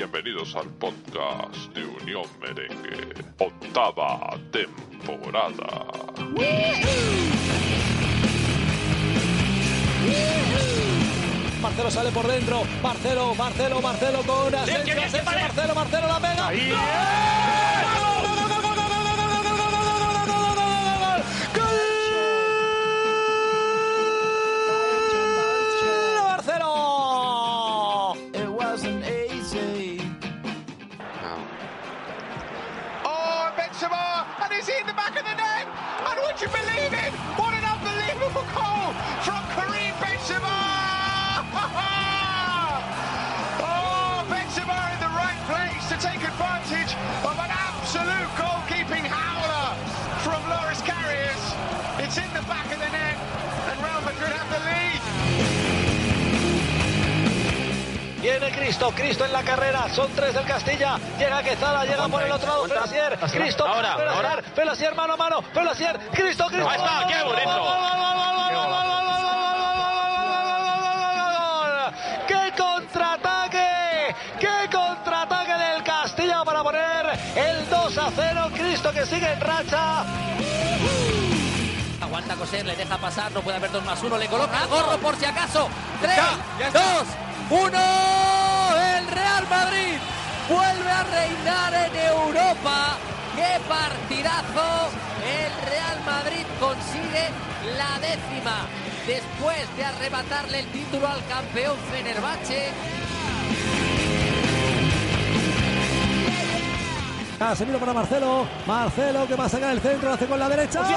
Bienvenidos al podcast de Unión Merengue, octava temporada. Marcelo sale por dentro. Marcelo, Marcelo, Marcelo con Asensio, Asensio, Marcelo, Marcelo la pega. ¡Gol! Advantage of an absolute goalkeeping howler from Loris Karius. It's in the back of the net, and Real Madrid have the lead. Viene Cristo, Cristo en la carrera, son tres del Castilla, llega Quezada, llega por el otro lado Felasier, Cristo, Ahora, Felasier, ahora. Felasier mano a mano, Felasier, Cristo, Cristo. Ahí está, qué bonito. 2 a 0! Cristo que sigue en racha. Aguanta coser, le deja pasar, no puede haber dos más uno, le coloca gorro por si acaso. Tres, ya está. dos, uno. El Real Madrid vuelve a reinar en Europa. ¡Qué partidazo! El Real Madrid consigue la décima después de arrebatarle el título al campeón Fenerbahce. Casemiro para Marcelo. Marcelo que va a sacar el centro, lo hace con la derecha. ¿Qué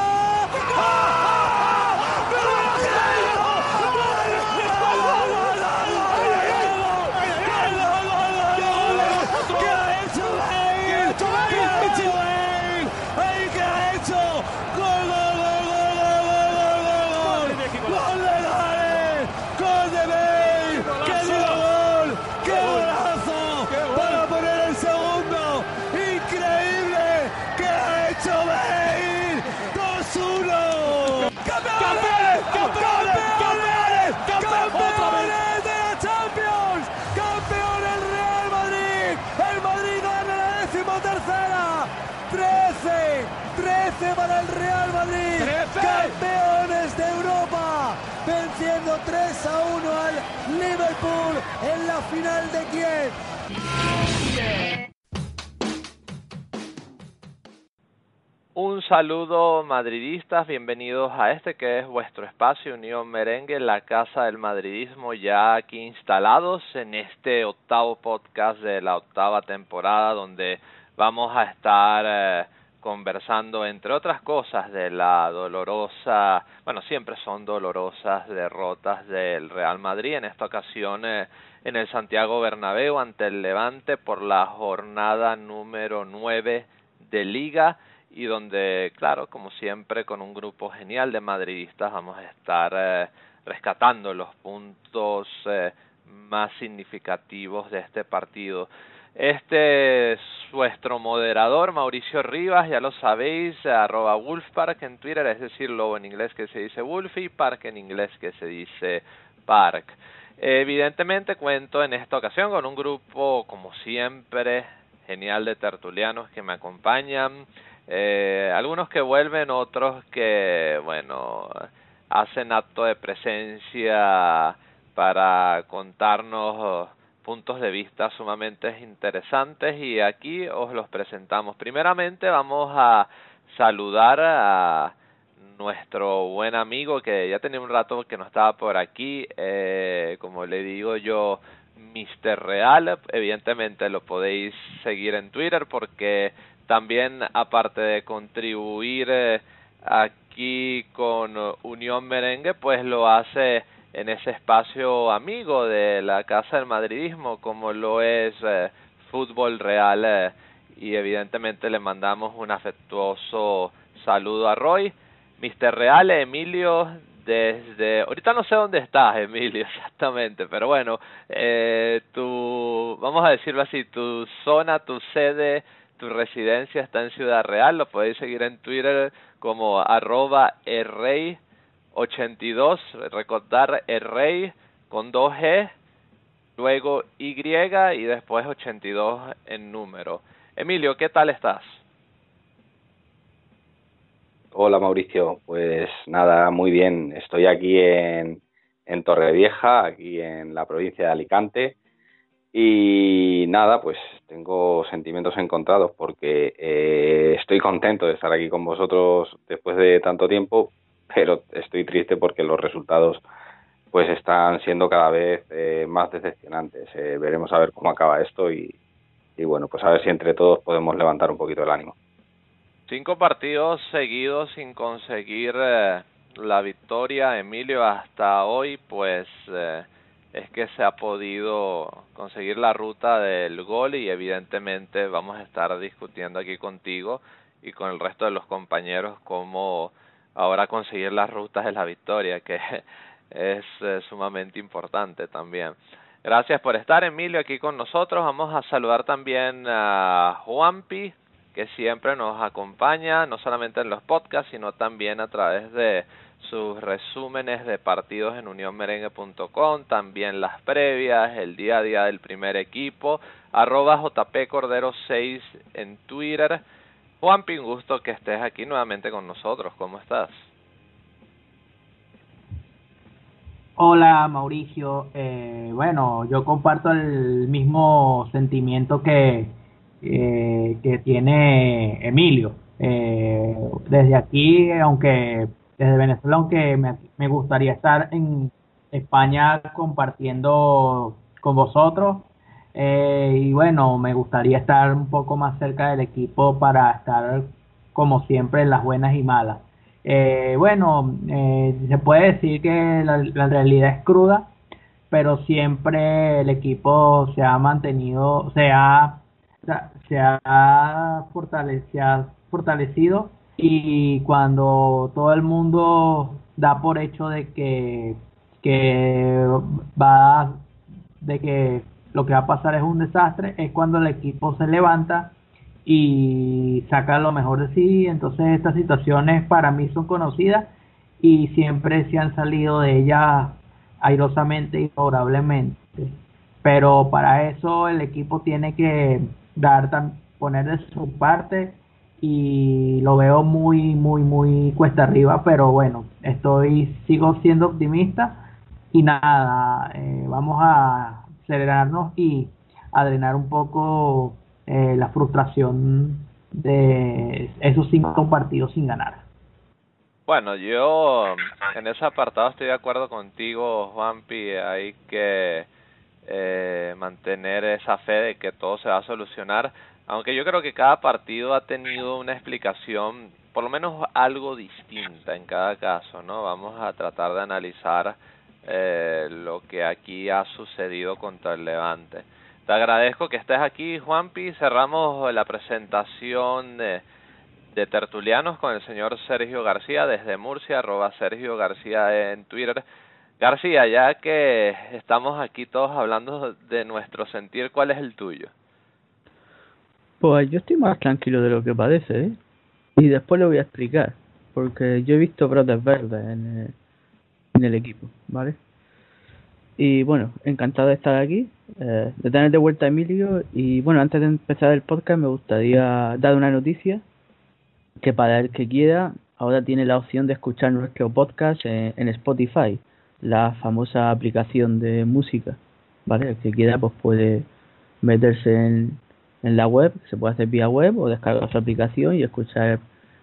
¡13! ¡13 para el Real Madrid! ¡Campeones de Europa! Venciendo 3 a 1 al Liverpool en la final de Kiev. Un saludo madridistas, bienvenidos a este que es vuestro espacio Unión Merengue, la casa del madridismo ya aquí instalados en este octavo podcast de la octava temporada donde vamos a estar eh, conversando entre otras cosas de la dolorosa, bueno siempre son dolorosas derrotas del Real Madrid, en esta ocasión eh, en el Santiago Bernabéu ante el Levante por la jornada número 9 de Liga y donde, claro, como siempre, con un grupo genial de madridistas vamos a estar eh, rescatando los puntos eh, más significativos de este partido. Este es vuestro moderador, Mauricio Rivas, ya lo sabéis, arroba Wolfpark en Twitter, es decir, lobo en inglés que se dice Wolf y Park en inglés que se dice Park. Evidentemente cuento en esta ocasión con un grupo, como siempre, genial de tertulianos que me acompañan. Eh, algunos que vuelven, otros que, bueno, hacen acto de presencia para contarnos puntos de vista sumamente interesantes y aquí os los presentamos. Primeramente vamos a saludar a nuestro buen amigo que ya tenía un rato que no estaba por aquí, eh, como le digo yo, Mr. Real, evidentemente lo podéis seguir en Twitter porque también aparte de contribuir eh, aquí con Unión Merengue, pues lo hace en ese espacio amigo de la Casa del Madridismo, como lo es eh, Fútbol Real, eh, y evidentemente le mandamos un afectuoso saludo a Roy. Mr. Real, Emilio, desde... Ahorita no sé dónde estás, Emilio, exactamente, pero bueno, eh, tu, vamos a decirlo así, tu zona, tu sede, tu residencia está en Ciudad Real, lo podéis seguir en Twitter como arroba errey82, recordar errey con 2G luego Y y después 82 en número. Emilio, ¿qué tal estás? Hola Mauricio, pues nada, muy bien. Estoy aquí en, en Torrevieja, aquí en la provincia de Alicante. Y nada, pues tengo sentimientos encontrados porque eh, estoy contento de estar aquí con vosotros después de tanto tiempo, pero estoy triste porque los resultados pues están siendo cada vez eh, más decepcionantes. Eh, veremos a ver cómo acaba esto y, y bueno, pues a ver si entre todos podemos levantar un poquito el ánimo. Cinco partidos seguidos sin conseguir eh, la victoria, Emilio, hasta hoy, pues eh, es que se ha podido conseguir la ruta del gol y evidentemente vamos a estar discutiendo aquí contigo y con el resto de los compañeros cómo ahora conseguir las rutas de la victoria, que es eh, sumamente importante también. Gracias por estar, Emilio, aquí con nosotros. Vamos a saludar también a Juanpi, que siempre nos acompaña, no solamente en los podcasts, sino también a través de sus resúmenes de partidos en unionmerengue.com, también las previas, el día a día del primer equipo, arroba jpcordero6 en Twitter. Juanpi, un gusto que estés aquí nuevamente con nosotros. ¿Cómo estás? Hola Mauricio, eh, bueno, yo comparto el mismo sentimiento que, eh, que tiene Emilio. Eh, desde aquí, aunque desde Venezuela, aunque me, me gustaría estar en España compartiendo con vosotros, eh, y bueno, me gustaría estar un poco más cerca del equipo para estar como siempre en las buenas y malas. Eh, bueno, eh, se puede decir que la, realidad es cruda, pero siempre el equipo se ha mantenido, se ha, se ha fortalecido, fortalecido y cuando todo el mundo da por hecho de que, que va, de que lo que va a pasar es un desastre, es cuando el equipo se levanta y saca lo mejor de sí. Entonces estas situaciones para mí son conocidas y siempre se han salido de ellas airosamente y favorablemente. Pero para eso el equipo tiene que dar poner de su parte y lo veo muy muy muy cuesta arriba, pero bueno, estoy sigo siendo optimista y nada, eh, vamos a acelerarnos y a drenar un poco eh, la frustración de esos cinco partidos sin ganar. Bueno, yo en ese apartado estoy de acuerdo contigo, Juanpi. Hay que eh, mantener esa fe de que todo se va a solucionar. Aunque yo creo que cada partido ha tenido una explicación, por lo menos algo distinta en cada caso, ¿no? Vamos a tratar de analizar eh, lo que aquí ha sucedido contra el Levante. Te agradezco que estés aquí, Juanpi. Cerramos la presentación de, de tertulianos con el señor Sergio García desde Murcia, arroba Sergio García en Twitter. García, ya que estamos aquí todos hablando de nuestro sentir, ¿cuál es el tuyo? Pues yo estoy más tranquilo de lo que parece, ¿eh? Y después lo voy a explicar, porque yo he visto brotes verdes en el, en el equipo, ¿vale? Y bueno, encantado de estar aquí, eh, de tener de vuelta a Emilio. Y bueno, antes de empezar el podcast, me gustaría dar una noticia: que para el que quiera, ahora tiene la opción de escuchar nuestro podcast en, Spotify, la famosa aplicación de música. ¿Vale? El que quiera, pues puede meterse en, en la web, se puede hacer vía web o descargar su aplicación y escuchar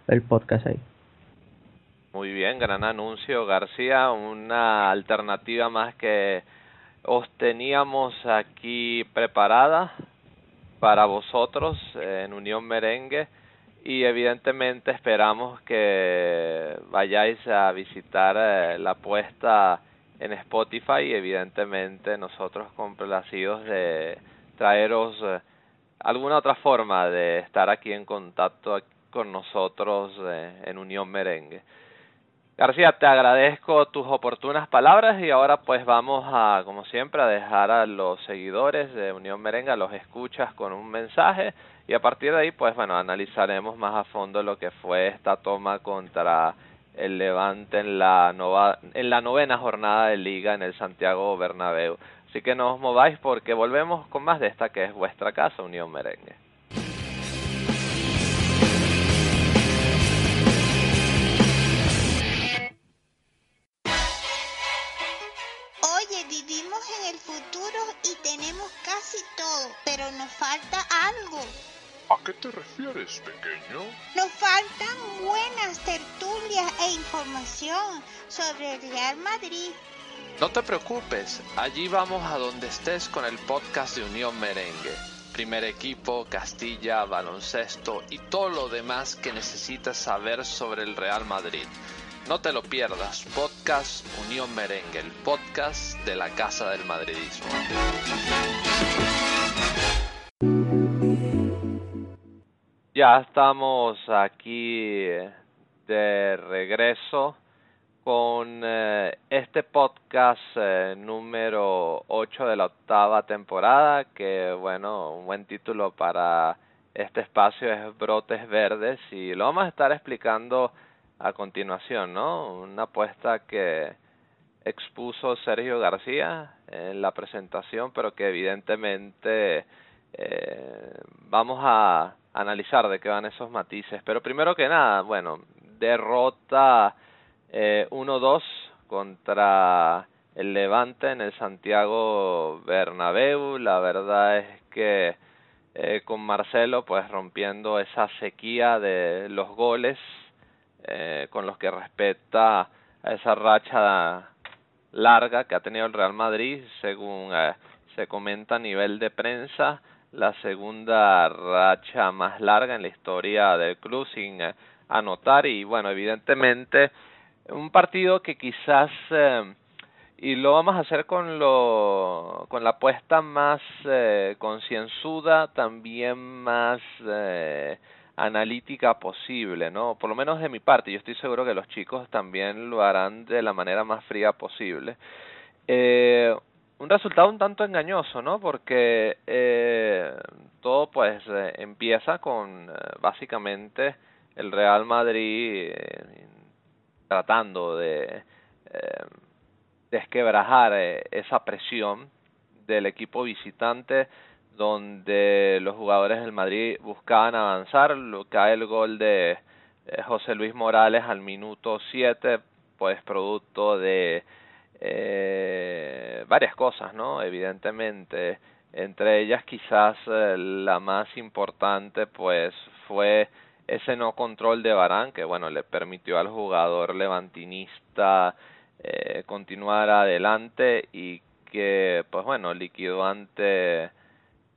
el podcast ahí. Muy bien, gran anuncio, García. Una alternativa más que os teníamos aquí preparada para vosotros en Unión Merengue y evidentemente esperamos que vayáis a visitar eh, la puesta en Spotify y evidentemente nosotros complacidos de traeros eh, alguna otra forma de estar aquí en contacto con nosotros eh, en Unión Merengue. García, te agradezco tus oportunas palabras y ahora pues vamos a, como siempre, a dejar a los seguidores de Unión Merenga, los escuchas con un mensaje y a partir de ahí pues bueno, analizaremos más a fondo lo que fue esta toma contra el Levante en la, en la novena jornada de liga en el Santiago Bernabéu. Así que no os mováis porque volvemos con más de esta que es vuestra casa, Unión Merengue. Pero nos falta algo. ¿A qué te refieres, pequeño? Nos faltan buenas tertulias e información sobre el Real Madrid. No te preocupes, allí vamos a donde estés con el podcast de Unión Merengue. Primer equipo, Castilla, baloncesto y todo lo demás que necesitas saber sobre el Real Madrid. No te lo pierdas, podcast Unión Merengue, el podcast de la Casa del Madridismo. Ya estamos aquí de regreso con eh, este podcast eh, número 8 de la octava temporada, que bueno, un buen título para este espacio es Brotes Verdes y lo vamos a estar explicando a continuación, ¿no? Una apuesta que expuso Sergio García en la presentación, pero que evidentemente eh, vamos a analizar de qué van esos matices. Pero primero que nada, bueno, derrota eh, 1-2 contra el Levante en el Santiago Bernabéu. La verdad es que eh, con Marcelo pues rompiendo esa sequía de los goles eh, con los que respeta a esa racha larga que ha tenido el Real Madrid según eh, se comenta a nivel de prensa la segunda racha más larga en la historia del club sin eh, anotar. Y bueno evidentemente un partido que quizás eh, y lo vamos a hacer con lo con la apuesta más eh, concienzuda también más eh, analítica posible no por lo menos de mi parte yo estoy seguro que los chicos también lo harán de la manera más fría posible. Eh, un resultado un tanto engañoso, ¿no? Porque eh, todo pues eh, empieza con eh, básicamente el Real Madrid eh, tratando de desquebrajar esa presión del equipo visitante donde los jugadores del Madrid buscaban avanzar, lo cae el gol de José Luis Morales al minuto 7, pues producto de eh, varias cosas, ¿no? Evidentemente, entre ellas quizás eh, la más importante pues fue ese no control de Barán que bueno le permitió al jugador levantinista eh, continuar adelante y que pues bueno liquidó ante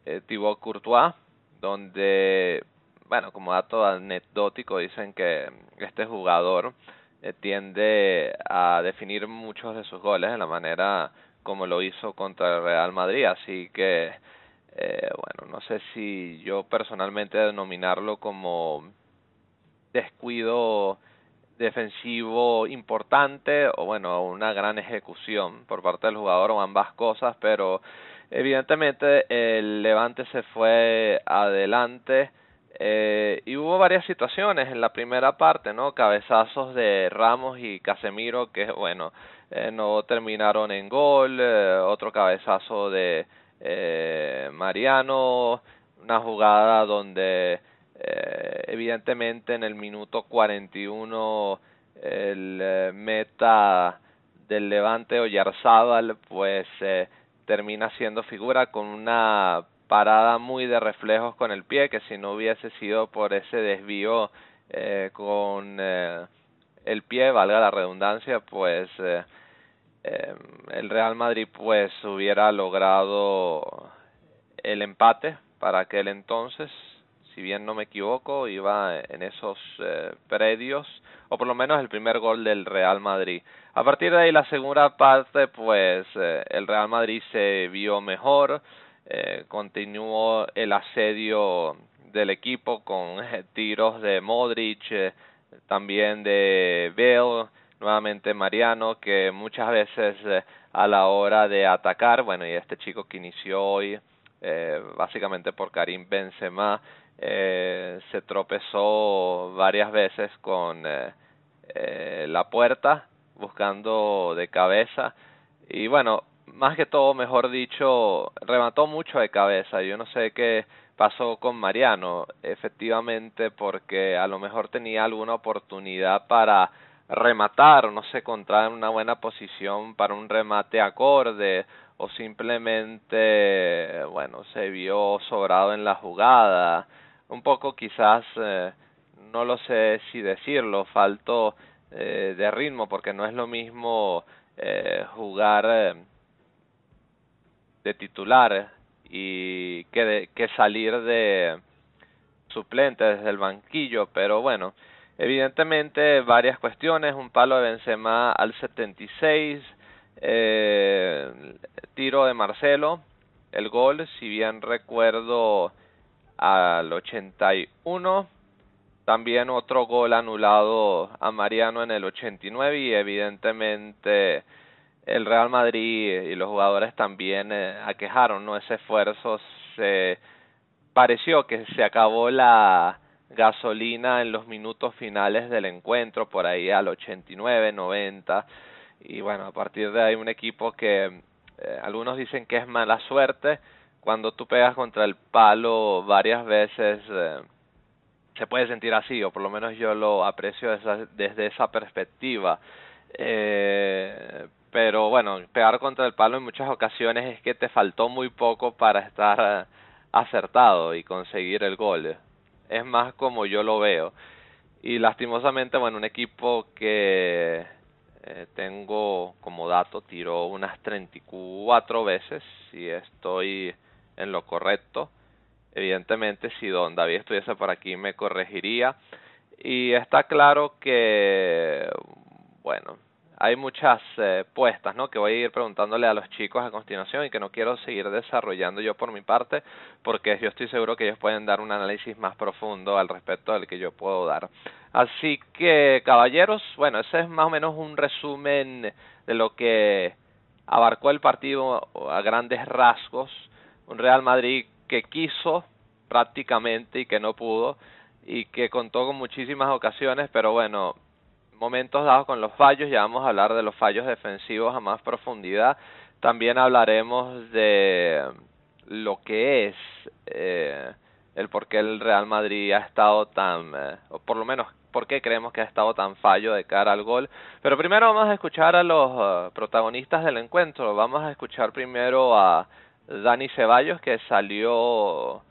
eh, Thibaut Courtois donde bueno como dato anecdótico dicen que este jugador eh, tiende a definir muchos de sus goles de la manera como lo hizo contra el Real Madrid, así que eh, bueno, no sé si yo personalmente denominarlo como descuido defensivo importante o bueno, una gran ejecución por parte del jugador o ambas cosas, pero evidentemente el Levante se fue adelante eh, y hubo varias situaciones. En la primera parte, ¿no? Cabezazos de Ramos y Casemiro que, bueno, eh, no terminaron en gol, eh, otro cabezazo de eh, Mariano, una jugada donde eh, evidentemente en el minuto 41 el meta del Levante Oyarzábal pues termina siendo figura con una parada muy de reflejos con el pie que si no hubiese sido por ese desvío eh, con eh, el pie, valga la redundancia, pues eh, eh, el Real Madrid pues hubiera logrado el empate para aquel entonces, si bien no me equivoco, iba en esos eh, predios, o por lo menos el primer gol del Real Madrid. A partir de ahí la segunda parte, pues eh, el Real Madrid se vio mejor, eh, continuó el asedio del equipo con eh, tiros de Modric, eh, también de Bale, nuevamente Mariano, que muchas veces eh, a la hora de atacar, bueno, y este chico que inició hoy, básicamente por Karim Benzema, se tropezó varias veces con la puerta, buscando de cabeza. Y bueno, más que todo, mejor dicho, remató mucho de cabeza. Yo no sé qué pasó con Mariano, efectivamente, porque a lo mejor tenía alguna oportunidad para rematar, no sé, encontrar una buena posición para un remate acorde o simplemente, bueno, se vio sobrado en la jugada. Un poco quizás, eh, no lo sé si decirlo, faltó eh, de ritmo porque no es lo mismo eh, jugar eh, de titular y que, que salir de suplente desde el banquillo, pero bueno, evidentemente varias cuestiones, un palo de Benzema al 76, eh, tiro de Marcelo, el gol, si bien recuerdo al 81, también otro gol anulado a Mariano en el 89 y evidentemente el Real Madrid y los jugadores también eh, aquejaron no ese esfuerzo se pareció que se acabó la gasolina en los minutos finales del encuentro por ahí al 89 90 y bueno a partir de ahí un equipo que eh, algunos dicen que es mala suerte. Cuando tú pegas contra el palo varias veces eh, se puede sentir así, o por lo menos yo lo aprecio desde esa perspectiva. Eh, pero bueno, pegar contra el palo en muchas ocasiones es que te faltó muy poco para estar acertado y conseguir el gol. Es más como yo lo veo. Y lastimosamente, bueno, un equipo que eh, tengo como dato tiró unas 34 veces, si estoy en lo correcto Evidentemente, si don David estuviese por aquí me corregiría. Y está claro que, bueno, hay muchas eh, puestas, ¿no? Que voy a ir preguntándole a los chicos a continuación y que no quiero seguir desarrollando yo por mi parte, porque yo estoy seguro que ellos pueden dar un análisis más profundo al respecto del que yo puedo dar. Así que, caballeros, bueno, ese es más o menos un resumen de lo que abarcó el partido a grandes rasgos. Un Real Madrid que quiso prácticamente y que no pudo y que contó con muchísimas ocasiones, pero bueno, momentos dados con los fallos, ya vamos a hablar de los fallos defensivos a más profundidad. También hablaremos de lo que es eh, el por qué el Real Madrid ha estado tan, eh, o por lo menos por qué creemos que ha estado tan fallo de cara al gol. Pero primero vamos a escuchar a los uh, protagonistas del encuentro. Vamos a escuchar primero a Dani Ceballos que salió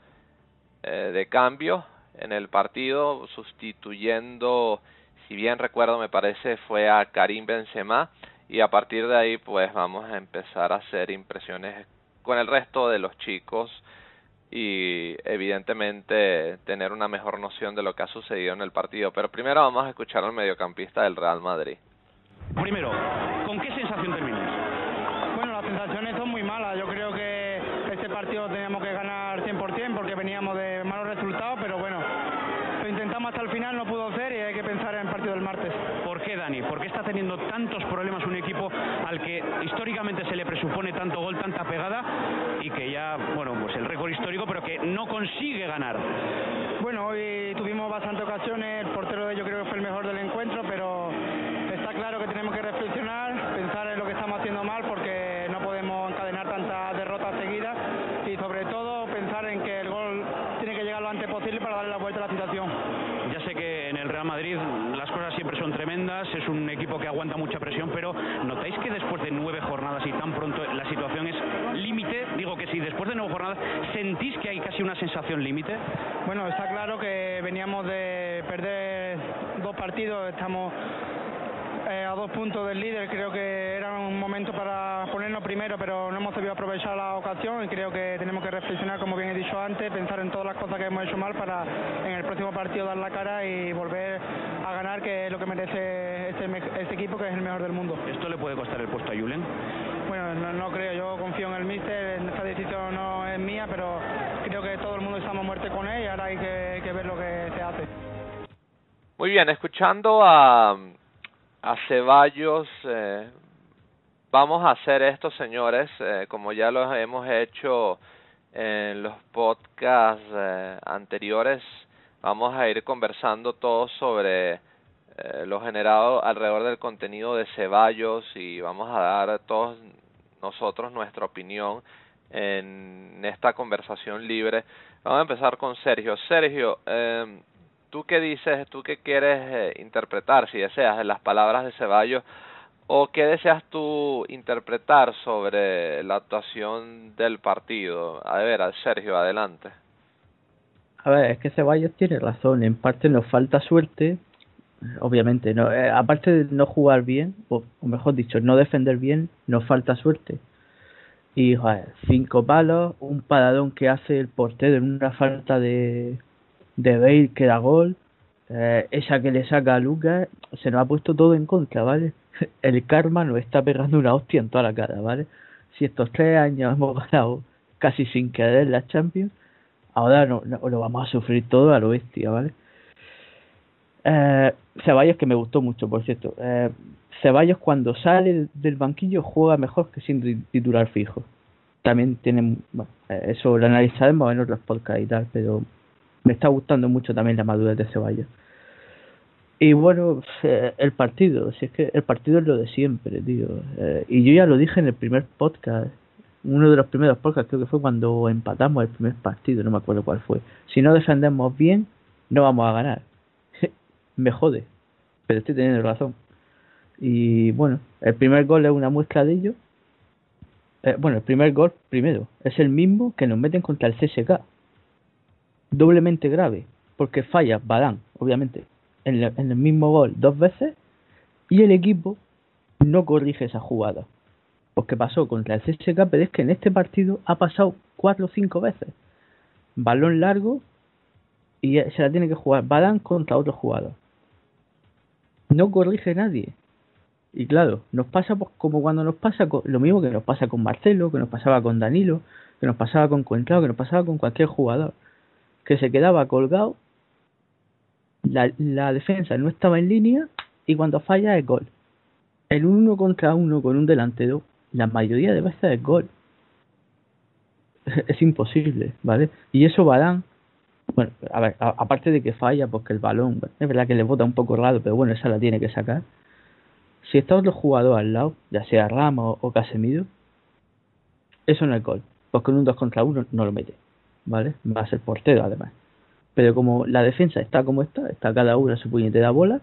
eh, de cambio en el partido sustituyendo si bien recuerdo me parece fue a Karim Benzema y a partir de ahí pues vamos a empezar a hacer impresiones con el resto de los chicos y evidentemente tener una mejor noción de lo que ha sucedido en el partido. Pero primero vamos a escuchar al mediocampista del Real Madrid. Primero, ¿con qué sensación terminas? Bueno, las sensaciones son muy malas. Yo creo que partido teníamos que ganar 100% porque veníamos de malos resultados, pero bueno, lo intentamos hasta el final, no pudo ser y hay que pensar en el partido del martes. ¿Por qué, Dani? ¿Por qué está teniendo tantos problemas un equipo al que históricamente se le presupone tanto gol, tanta pegada y que ya, bueno, pues el récord histórico, pero que no consigue ganar? Bueno, hoy tuvimos bastantes ocasiones, el portero de ellos creo que fue el mejor del encuentro, pero está claro que tenemos que reflexionar, pensar en lo que estamos haciendo mal porque no podemos encadenar tantas derrotas seguidas y sobre todo pensar en que el gol tiene que llegar lo antes posible para darle la vuelta a la situación. Ya sé que en el Real Madrid las cosas siempre son tremendas, es un equipo que aguanta mucha presión, pero ¿notáis que después de nueve jornadas y tan pronto la situación es límite? Digo que si después de nueve jornadas sentís que hay casi una sensación límite. Bueno, está claro que veníamos de perder dos partidos, estamos eh, a dos puntos del líder. Creo que era un momento para ponernos primero, pero no hemos sabido aprovechar la ocasión y creo que tenemos que reflexionar, como bien he dicho antes, pensar en todas las cosas que hemos hecho mal para en el próximo partido dar la cara y volver a ganar, que es lo que merece este, este equipo, que es el mejor del mundo. ¿Esto le puede costar el puesto a Julen? Bueno, no, no creo, yo confío en el míster, esta decisión no es mía, pero creo que todo el con él ahora hay que, ver lo que se hace. Muy bien, escuchando a a Ceballos. Eh, vamos a hacer esto, señores, eh, como ya lo hemos hecho en los podcasts eh, anteriores. Vamos a ir conversando todo sobre eh, lo generado alrededor del contenido de Ceballos y vamos a dar todos nosotros nuestra opinión en esta conversación libre. Vamos a empezar con Sergio. Sergio, eh, ¿tú qué dices, tú qué quieres eh, interpretar, si deseas, las palabras de Ceballos o qué deseas tú interpretar sobre la actuación del partido? A ver, Sergio, adelante. A ver, es que Ceballos tiene razón, en parte nos falta suerte, obviamente, no, eh, aparte de no jugar bien, o, mejor dicho, no defender bien, nos falta suerte. Y joder, cinco palos, un paradón que hace el portero en una falta de, de Bale que da gol, eh, esa que le saca a Lucas, se nos ha puesto todo en contra, ¿vale? El karma nos está pegando una hostia en toda la cara, ¿vale? Si estos tres años hemos ganado casi sin querer la Champions, ahora no, no, lo vamos a sufrir todo a lo bestia, ¿vale? Eh, Ceballos que me gustó mucho, por cierto. Eh, Ceballos cuando sale del banquillo juega mejor que sin titular fijo. También tienen, bueno, eso lo analizaremos en otros podcasts y tal, pero me está gustando mucho también la madurez de Ceballos. Y bueno, eh, el partido, si es que el partido es lo de siempre, tío. Eh, y yo ya lo dije en el primer podcast, uno de los primeros podcasts creo que fue cuando empatamos el primer partido, no me acuerdo cuál fue. Si no defendemos bien, no vamos a ganar. me jode, pero estoy teniendo razón. Y bueno, el primer gol es una muestra de ello. Eh, bueno, el primer gol, primero, es el mismo que nos meten contra el CSK. Doblemente grave, porque falla Badán, obviamente, en, en el mismo gol dos veces y el equipo no corrige esa jugada. Porque pasó contra el CSK, pero es que en este partido ha pasado cuatro o cinco veces. Balón largo y se la tiene que jugar Badán contra otro jugador. No corrige nadie. Y claro, nos pasa pues, como cuando nos pasa con, lo mismo que nos pasa con Marcelo, que nos pasaba con Danilo, que nos pasaba con Cuentrao, que nos pasaba con cualquier jugador, que se quedaba colgado, la, la defensa no estaba en línea y cuando falla es gol. El uno contra uno con un delantero, la mayoría de veces es gol. Es imposible, ¿vale? Y eso Badán, bueno, a ver, aparte de que falla, porque el balón, es verdad que le bota un poco raro, pero bueno, esa la tiene que sacar si está otro jugador al lado, ya sea Ramos o Casemiro, eso no es gol. Porque en un 2 contra 1 no lo mete. ¿Vale? Va a ser portero además. Pero como la defensa está como está, está cada uno a su puñetera bola,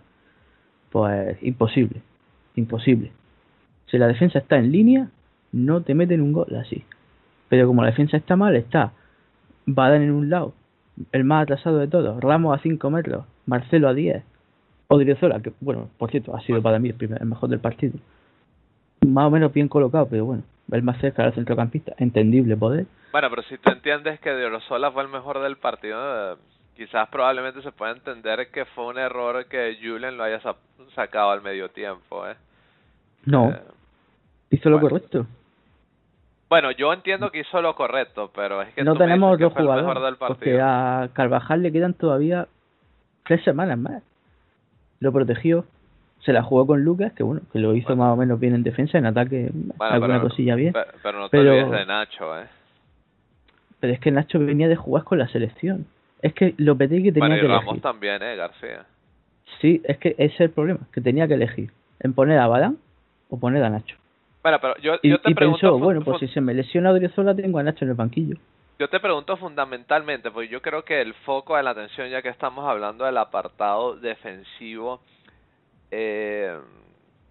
pues imposible. Imposible. Si la defensa está en línea, no te meten un gol así. Pero como la defensa está mal, está Badan en un lado, el más atrasado de todos, Ramos a 5 metros, Marcelo a 10, Odriozola, que bueno, por cierto, ha sido para mí el, primer, el mejor del partido. Más o menos bien colocado, pero bueno, el más cerca del centrocampista, entendible poder. Bueno, pero si tú entiendes que Odriozola fue el mejor del partido, quizás probablemente se pueda entender que fue un error que Julian lo haya sacado al medio tiempo, ¿eh? No, eh, hizo lo correcto. Bueno, yo entiendo que hizo lo correcto, pero es que no tenemos dos jugadores, porque a Carvajal le quedan todavía tres semanas más lo protegió, se la jugó con Lucas, que bueno, que lo hizo más o menos bien en defensa, en ataque alguna cosilla bien. Pero, no te olvides de Nacho, eh. Pero es que Nacho venía de jugar con la selección. Es que lo que tenía bueno, y que Ramos también, eh, García. Sí, es que ese es el problema, que tenía que elegir en poner a Badán o poner a Nacho. Bueno, pero yo, yo te y pregunto... Pensó, bueno, pues si se me lesiona Odriozola tengo a Nacho en el banquillo. Yo te pregunto fundamentalmente, porque yo creo que el foco de la atención, ya que estamos hablando del apartado defensivo, eh,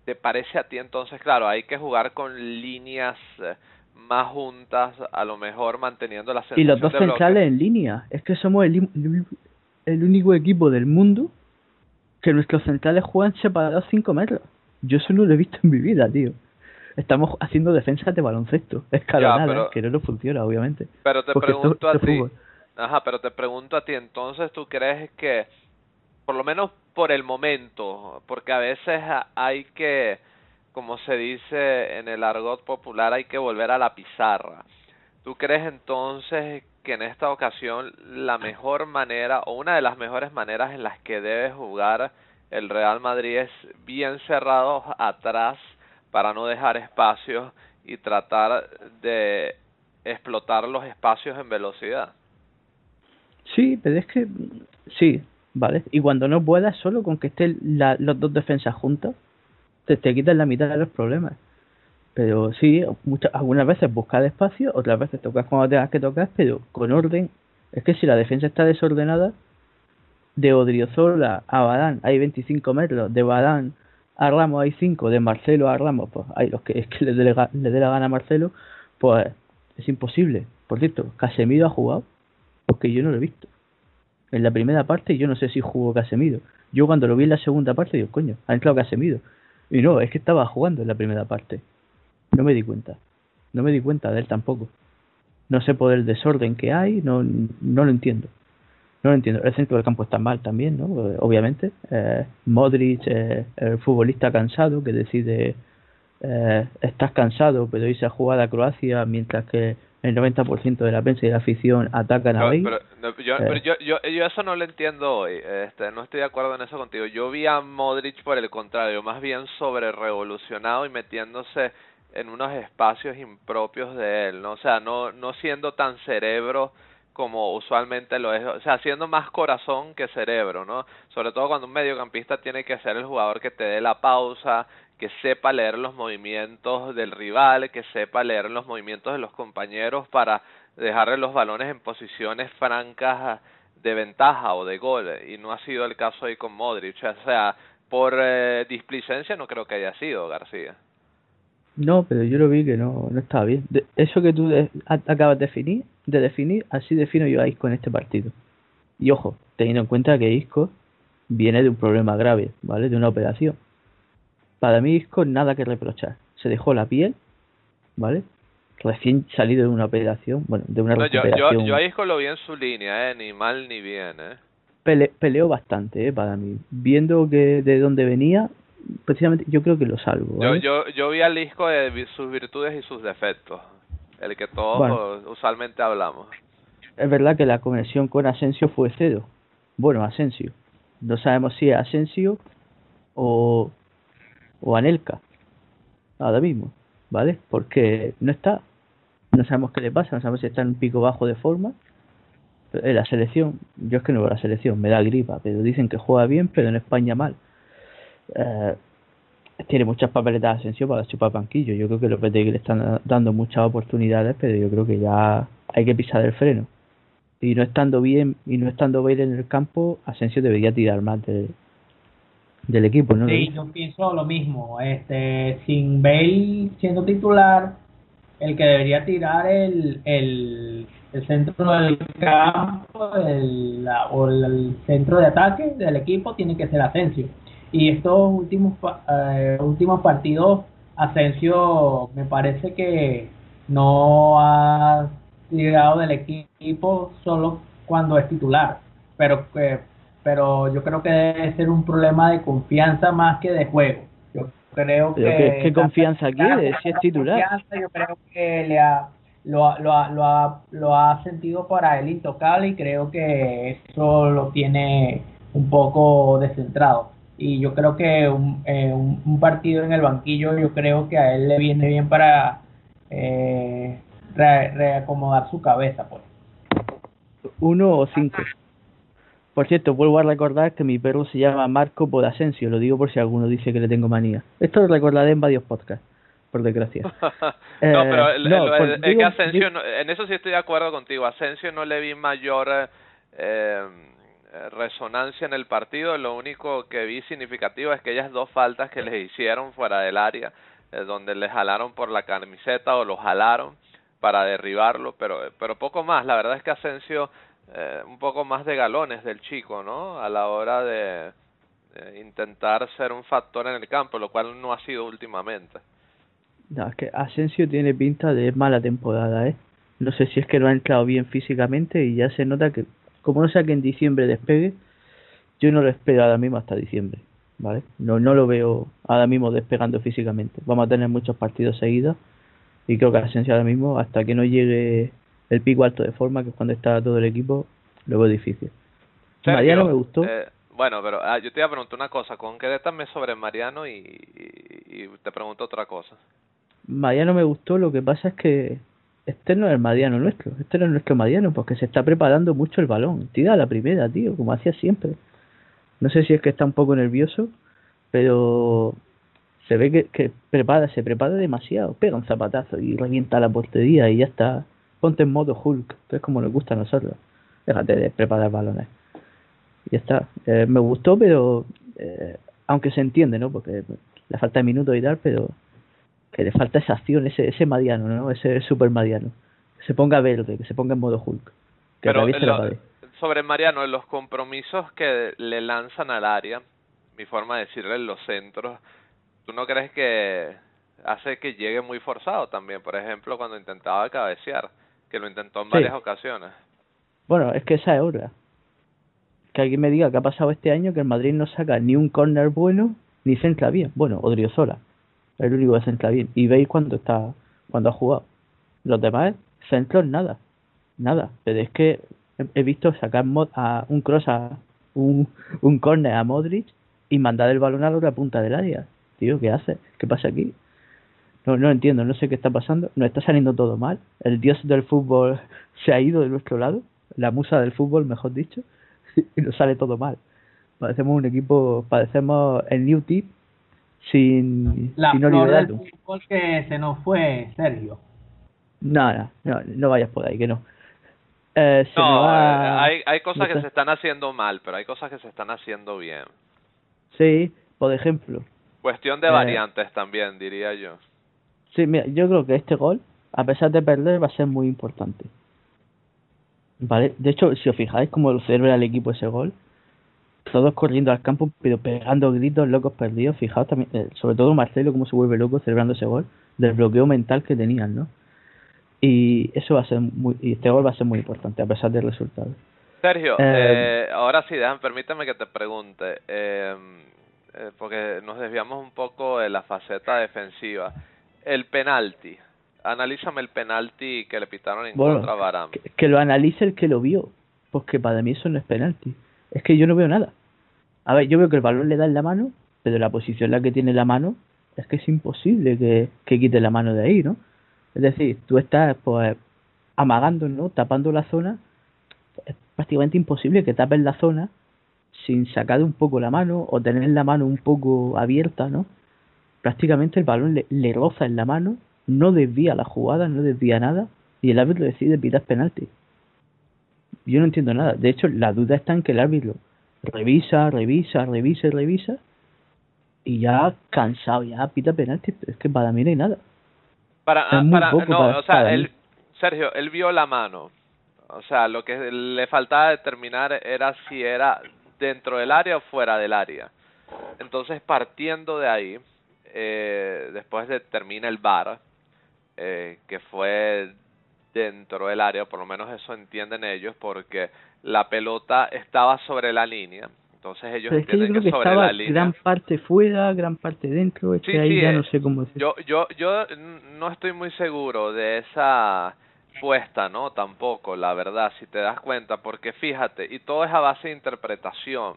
¿te parece a ti entonces, claro, hay que jugar con líneas eh, más juntas, a lo mejor manteniendo la Y los dos centrales en línea, es que somos el, el único equipo del mundo que nuestros centrales juegan separados 5 metros. Yo eso no lo he visto en mi vida, tío estamos haciendo defensa de baloncesto escalonada, que no lo funciona, obviamente. Pero te pregunto a ti, ajá, pero te pregunto a ti, entonces, ¿tú crees que, por lo menos por el momento, porque a veces hay que, como se dice en el argot popular, hay que volver a la pizarra. ¿Tú crees entonces que en esta ocasión la mejor manera o una de las mejores maneras en las que debe jugar el Real Madrid es bien cerrado atrás para no dejar espacios y tratar de explotar los espacios en velocidad. Sí, pero es que sí, ¿vale? Y cuando no puedas, solo con que estén la, los dos defensas juntos, te, te quitas la mitad de los problemas. Pero sí, muchas, algunas veces buscas espacio, otras veces tocas cuando tengas que tocar, pero con orden. Es que si la defensa está desordenada, de Odriozola a Badán hay 25 metros, de Badán a Ramos hay 5, de Marcelo a Ramos, pues hay los que es que le dé, la- la gana a Marcelo, pues es imposible. Por cierto, Casemiro ha jugado, porque yo no lo he visto. En la primera parte yo no sé si jugó Casemiro. Yo cuando lo vi en la segunda parte digo, coño, ha entrado Casemiro. Y no, es que estaba jugando en la primera parte. No me di cuenta. No me di cuenta de él tampoco. No sé por el desorden que hay, no, no lo entiendo. No lo entiendo. El centro del campo está mal también, ¿no? Eh, Obviamente. Eh, Modric, eh, el futbolista cansado que decide eh, estás cansado, pero irse a jugar a Croacia mientras que el 90% de la prensa y la afición atacan a Bale. pero, no, yo, Eh. pero yo, yo, yo eso no lo entiendo hoy. Este, no estoy de acuerdo en eso contigo. Yo vi a Modric por el contrario, más bien sobre revolucionado y metiéndose en unos espacios impropios de él, ¿no? O sea, no, no siendo tan cerebro como usualmente lo es, o sea, siendo más corazón que cerebro, ¿no? Sobre todo cuando un mediocampista tiene que ser el jugador que te dé la pausa, que sepa leer los movimientos del rival, que sepa leer los movimientos de los compañeros para dejarle los balones en posiciones francas de ventaja o de gol y no ha sido el caso ahí con Modric, o sea, por eh, displicencia no creo que haya sido García. No, pero yo lo vi que no, no estaba bien. De- eso que tú de- a- acabas de definir, de definir, así defino yo a Isco en este partido. Y ojo, teniendo en cuenta que Isco viene de un problema grave, ¿vale? De una operación. Para mí Isco nada que reprochar. Se dejó la piel, ¿vale? Recién salido de una operación, bueno, de una No, yo, recuperación. yo, yo a Isco lo vi en su línea, eh, ni mal ni bien, eh. Pele- peleó bastante, ¿eh? Para mí. Viendo que de dónde venía, precisamente yo creo que lo salvo, Yo, ¿vale? yo, yo vi al Isco de sus virtudes y sus defectos, el que todos Bueno. usualmente hablamos. Es verdad que la conexión con Asensio fue cero. Bueno, Asensio. No sabemos si es Asensio o, o Anelka. Ahora mismo, ¿vale? Porque no está. No sabemos qué le pasa, no sabemos si está en un pico bajo de forma. En la selección, yo es que no veo la selección, me da gripa, pero dicen que juega bien, pero en España mal. Eh, tiene muchas papeletas Asensio para chupar banquillo. Yo creo que Lopetegui le están dando muchas oportunidades, pero yo creo que ya hay que pisar el freno. Y no estando bien y no estando bien en el campo, Asensio debería tirar más de, del equipo, ¿no? Sí, yo pienso lo mismo. Este, sin Bale siendo titular, el que debería tirar el, el, el centro del campo el, la- o el, el centro de ataque del equipo tiene que ser Asensio. Y estos últimos eh, últimos partidos, Asensio me parece que no ha tirado del equipo solo cuando es titular, pero que pero yo creo que debe ser un problema de confianza más que de juego. Yo creo que ¿qué, qué confianza quiere si es la titular? confianza yo creo que le ha, lo, ha- lo, ha, lo, ha, lo ha sentido para él intocable y creo que eso lo tiene un poco descentrado. Y yo creo que un, eh, un, un partido en el banquillo, yo creo que a él le viene bien para eh, re- reacomodar su cabeza. Pues. Uno o cinco. Por cierto, vuelvo a recordar que mi perro se llama Marco por Asensio, lo digo por si alguno dice que le tengo manía. Esto lo recordaré en varios podcasts, por desgracia. no, Eh, pero el- no, el- por- es digo- que Asensio, digo- no- en eso sí estoy de acuerdo contigo. Asensio no le vi mayor eh, eh, resonancia en el partido. Lo único que vi significativo es que ellas dos faltas que les hicieron fuera del área, eh, donde le jalaron por la camiseta o lo jalaron para derribarlo, pero pero poco más. La verdad es que Asensio eh, un poco más de galones del chico, ¿no? A la hora de, intentar ser un factor en el campo, lo cual no ha sido últimamente. No, es que Asensio tiene pinta de mala temporada, ¿eh? No sé si es que no ha entrado bien físicamente y ya se nota que, como no sea que en diciembre despegue, yo no lo espero ahora mismo hasta diciembre, ¿vale? No, no lo veo ahora mismo despegando físicamente. Vamos a tener muchos partidos seguidos y creo que Asensio ahora mismo, hasta que no llegue el pico alto de forma, que es cuando está todo el equipo, lo veo difícil. Sergio, Mariano me gustó. eh, bueno, pero ah, yo te iba a preguntar una cosa. Concrétame sobre Mariano y, y, y te pregunto otra cosa. Mariano me gustó, lo que pasa es que este no es el Mariano nuestro, este no es nuestro Mariano, porque se está preparando mucho el balón. Tira a la primera, tío, como hacía siempre. No sé si es que está un poco nervioso, pero se ve que, prepara, se prepara demasiado, pega un zapatazo y revienta la portería y ya está. Ponte en modo Hulk, que es como nos gusta a nosotros. Déjate de preparar balones. Y ya está. Eh, me gustó, pero eh, aunque se entiende, ¿no? Porque le falta minutos y tal, pero que le falta esa acción, ese, ese Madiano, ¿no? Ese super Madiano. Que se ponga verde, que se ponga en modo Hulk. Que Pero en la lo- pared. sobre Mariano, los compromisos que le lanzan al área, mi forma de decirle en los centros, ¿tú no crees que hace que llegue muy forzado también? Por ejemplo, cuando intentaba cabecear, que lo intentó en Sí. varias ocasiones. Bueno, es que esa es otra. Que alguien me diga que ha pasado este año que el Madrid no saca ni un córner bueno, ni centra bien. Bueno, Odriozola. El único que centra bien. Y veis cuando está, cuando ha jugado. Los demás, centros nada. Nada. Pero es que he, visto sacar Mo- a un cross a un, un córner a Modric y mandar el balón a la punta del área. Tío, ¿qué hace? ¿Qué pasa aquí? No, no entiendo, no sé qué está pasando. Nos está saliendo todo mal. El dios del fútbol se ha ido de nuestro lado. La musa del fútbol, mejor dicho. Y nos sale todo mal. Parecemos un equipo, parecemos el New Tip sin, La sin flor del fútbol que se nos fue Sergio. No, no, no, no vayas por ahí, que no. Eh, se No, va- eh, hay, hay cosas que se están haciendo mal, pero hay cosas que se están haciendo bien. Sí, por ejemplo. Cuestión de Eh, variantes también, diría yo. Sí, mira, yo creo que este gol, a pesar de perder, va a ser muy importante. ¿Vale? De hecho, si os fijáis cómo celebra el equipo ese gol, todos corriendo al campo, pero pegando gritos, locos perdidos. Fijaos también, eh, sobre todo Marcelo, cómo se vuelve loco celebrando ese gol, del bloqueo mental que tenían, ¿no? Y eso va a ser muy, y este gol va a ser muy importante, a pesar del resultado. Sergio, Eh, eh, ahora sí, déjame, permíteme que te pregunte, eh, eh, porque nos desviamos un poco de la faceta defensiva. El penalti, analízame el penalti que le pitaron en Bueno, contra a que, que lo analice el que lo vio, porque para mí eso no es penalti. Es que yo no veo nada. A ver, yo veo que el balón le da en la mano, pero la posición en la que tiene la mano es que es imposible que, que quite la mano de ahí, ¿no? Es decir, tú estás pues amagando, ¿no? Tapando la zona. Es prácticamente imposible que tapes la zona sin sacar un poco la mano o tener la mano un poco abierta, ¿no? Prácticamente el balón le, le roza en la mano, no desvía la jugada, no desvía nada y el árbitro decide pitar penalti. Yo no entiendo nada. De hecho, la duda está en que el árbitro revisa, revisa, revisa y revisa y ya cansado, ya pita penalti, es que para mí no hay nada. Para, para, no, para- o sea, él, Sergio, él vio la mano. O sea, lo que le faltaba determinar era si era dentro del área o fuera del área. Entonces, partiendo de ahí, eh, después determina el VAR, eh, que fue dentro del área, por lo menos eso entienden ellos, porque la pelota estaba sobre la línea. Entonces ellos Pero es que yo creo que, que sobre estaba la línea. gran parte fuera, gran parte dentro, es Sí, que ahí sí, ya eh, no sé cómo decir. Yo, yo, yo no estoy muy seguro de esa puesta, ¿no? Tampoco, la verdad, si te das cuenta, porque fíjate, y todo es a base de interpretación,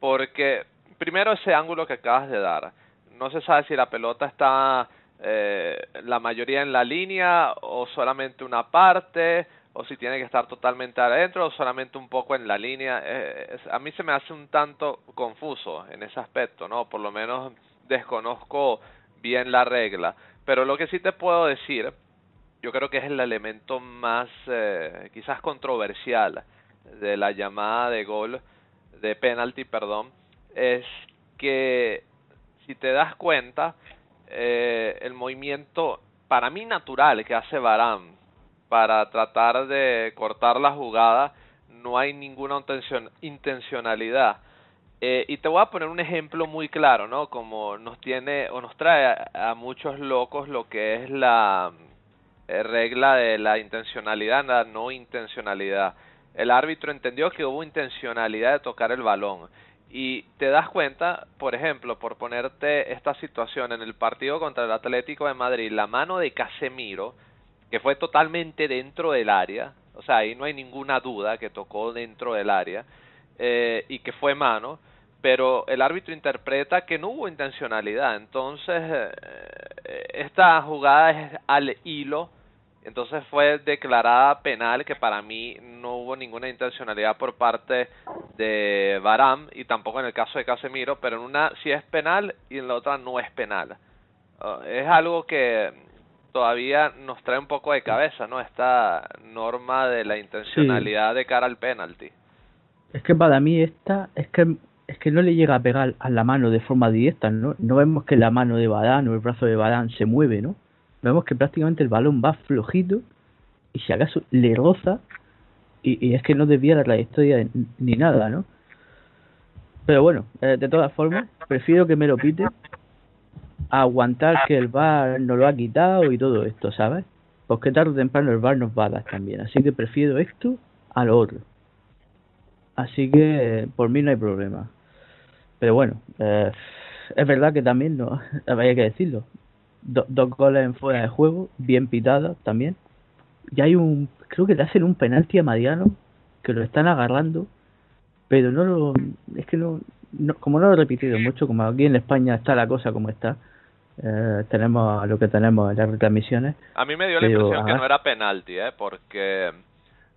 porque primero ese ángulo que acabas de dar, no se sabe si la pelota está eh, la mayoría en la línea o solamente una parte, o si tiene que estar totalmente adentro o solamente un poco en la línea. Eh, a mí se me hace un tanto confuso en ese aspecto, ¿no? Por lo menos desconozco bien la regla. Pero lo que sí te puedo decir, yo creo que es el elemento más eh, quizás controversial de la llamada de gol, de penalty, perdón, es que si te das cuenta, eh, el movimiento para mí natural que hace Varane para tratar de cortar la jugada, no hay ninguna intencionalidad. Eh, y te voy a poner un ejemplo muy claro, ¿no? Como nos tiene o nos trae a, a muchos locos lo que es la eh, regla de la intencionalidad, la no intencionalidad. El árbitro entendió que hubo intencionalidad de tocar el balón. Y te das cuenta, por ejemplo, por ponerte esta situación en el partido contra el Atlético de Madrid, la mano de Casemiro, que fue totalmente dentro del área, o sea, ahí no hay ninguna duda que tocó dentro del área, eh, y que fue mano, pero el árbitro interpreta que no hubo intencionalidad, entonces eh, esta jugada es al hilo, entonces fue declarada penal que para mí no hubo ninguna intencionalidad por parte de Baram y tampoco en el caso de Casemiro, pero en una sí es penal y en la otra no es penal. Uh, es algo que todavía nos trae un poco de cabeza, ¿no? Esta norma de la intencionalidad de cara al penalti. Es que para mí esta es que es que no le llega a pegar a la mano de forma directa, ¿no? No vemos que la mano de Badán o el brazo de Badán se mueve, ¿no? Vemos que prácticamente el balón va flojito y si acaso le roza y, es que no desvía la trayectoria ni nada, ¿no? Pero bueno, eh, de todas formas, prefiero que me lo pite aguantar que el bar nos lo ha quitado y todo esto, ¿sabes? Porque tarde o temprano el bar nos va a dar también. Así que prefiero esto a lo otro. Así que por mí no hay problema. Pero bueno, eh, es verdad que también, no había que decirlo, dos goles en fuera de juego, bien pitados también. Y hay un creo que le hacen un penalti a Mariano, que lo están agarrando, pero no lo, es que no, como no lo he repetido mucho, como aquí en España está la cosa como está, eh, tenemos lo que tenemos en las retransmisiones. A mí me dio la impresión que no era penalti, ¿eh? porque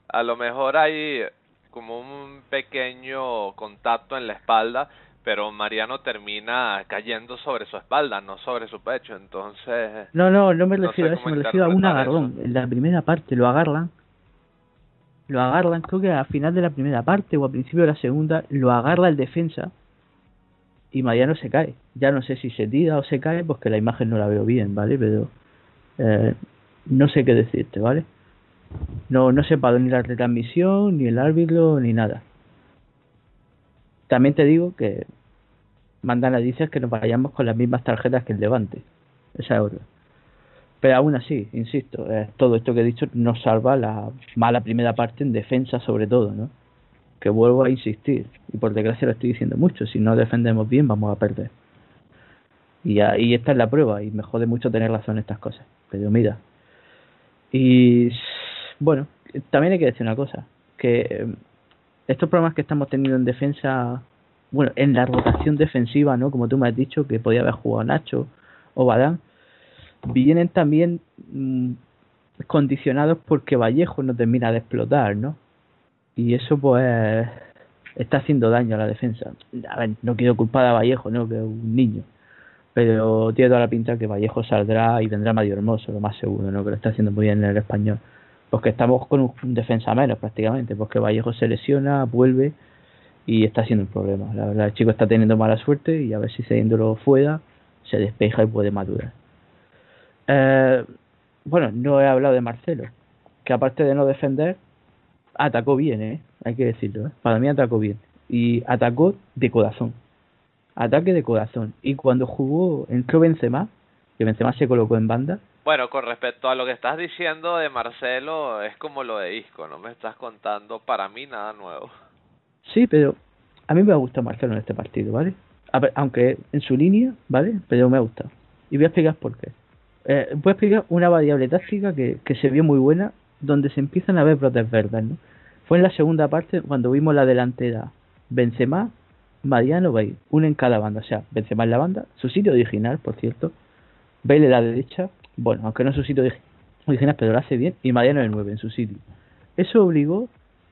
a lo mejor hay como un pequeño contacto en la espalda, pero Mariano termina cayendo sobre su espalda, no sobre su pecho, entonces... No, no, no me refiero a eso, me refiero a un agarrón. En la primera parte lo agarran lo agarran, creo que al final de la primera parte o al principio de la segunda, lo agarra el defensa y Mariano se cae. Ya no sé si se tira o se cae, porque la imagen no la veo bien, ¿vale? Pero eh, no sé qué decirte, ¿vale? No, no sé para ni la retransmisión, ni el árbitro, ni nada. También te digo que mandan a dices que nos vayamos con las mismas tarjetas que el Levante. Esa es otra. Pero aún así, insisto, todo esto que he dicho nos salva la mala primera parte en defensa sobre todo, ¿no? Que vuelvo a insistir, y por desgracia lo estoy diciendo mucho, si no defendemos bien vamos a perder. Y ahí esta es la prueba, y me jode mucho tener razón en estas cosas. Pero mira, y bueno, también hay que decir una cosa, que eh, estos problemas que estamos teniendo en defensa, bueno, en la rotación defensiva, ¿no? Como tú me has dicho, que podía haber jugado Nacho o Badán, vienen también mm, condicionados porque Vallejo no termina de explotar, ¿no? Y eso pues está haciendo daño a la defensa. A ver, no quiero culpar a Vallejo, ¿no? Que es un niño. Pero tiene toda la pinta que Vallejo saldrá y vendrá Mario Hermoso, lo más seguro, ¿no? Que lo está haciendo muy bien en el español. Porque estamos con un defensa menos prácticamente, porque Vallejo se lesiona, vuelve y está siendo un problema. La verdad, el chico está teniendo mala suerte y a ver si siguiéndolo fuera se despeja y puede madurar. Eh, bueno, no he hablado de Marcelo, que aparte de no defender, atacó bien, ¿eh? hay que decirlo. ¿eh? Para mí atacó bien. Y atacó de corazón. Ataque de corazón. Y cuando jugó, entró Benzema, que Benzema se colocó en banda. Bueno, con respecto a lo que estás diciendo de Marcelo, es como lo de Isco, no me estás contando para mí nada nuevo. Sí, pero a mí me ha gustado Marcelo en este partido, ¿vale? aunque en su línea, ¿vale? Pero me ha gustado. Y voy a explicar por qué. Eh, voy a explicar una variable táctica que, que se vio muy buena, donde se empiezan a ver brotes verdes, ¿no? Fue en la segunda parte cuando vimos la delantera Benzema, Mariano, Bale, uno en cada banda, o sea, Benzema en la banda, su sitio original, por cierto, Bale en la derecha, bueno, aunque no es su sitio original, pero lo hace bien, y Mariano el 9 en su sitio. Eso obligó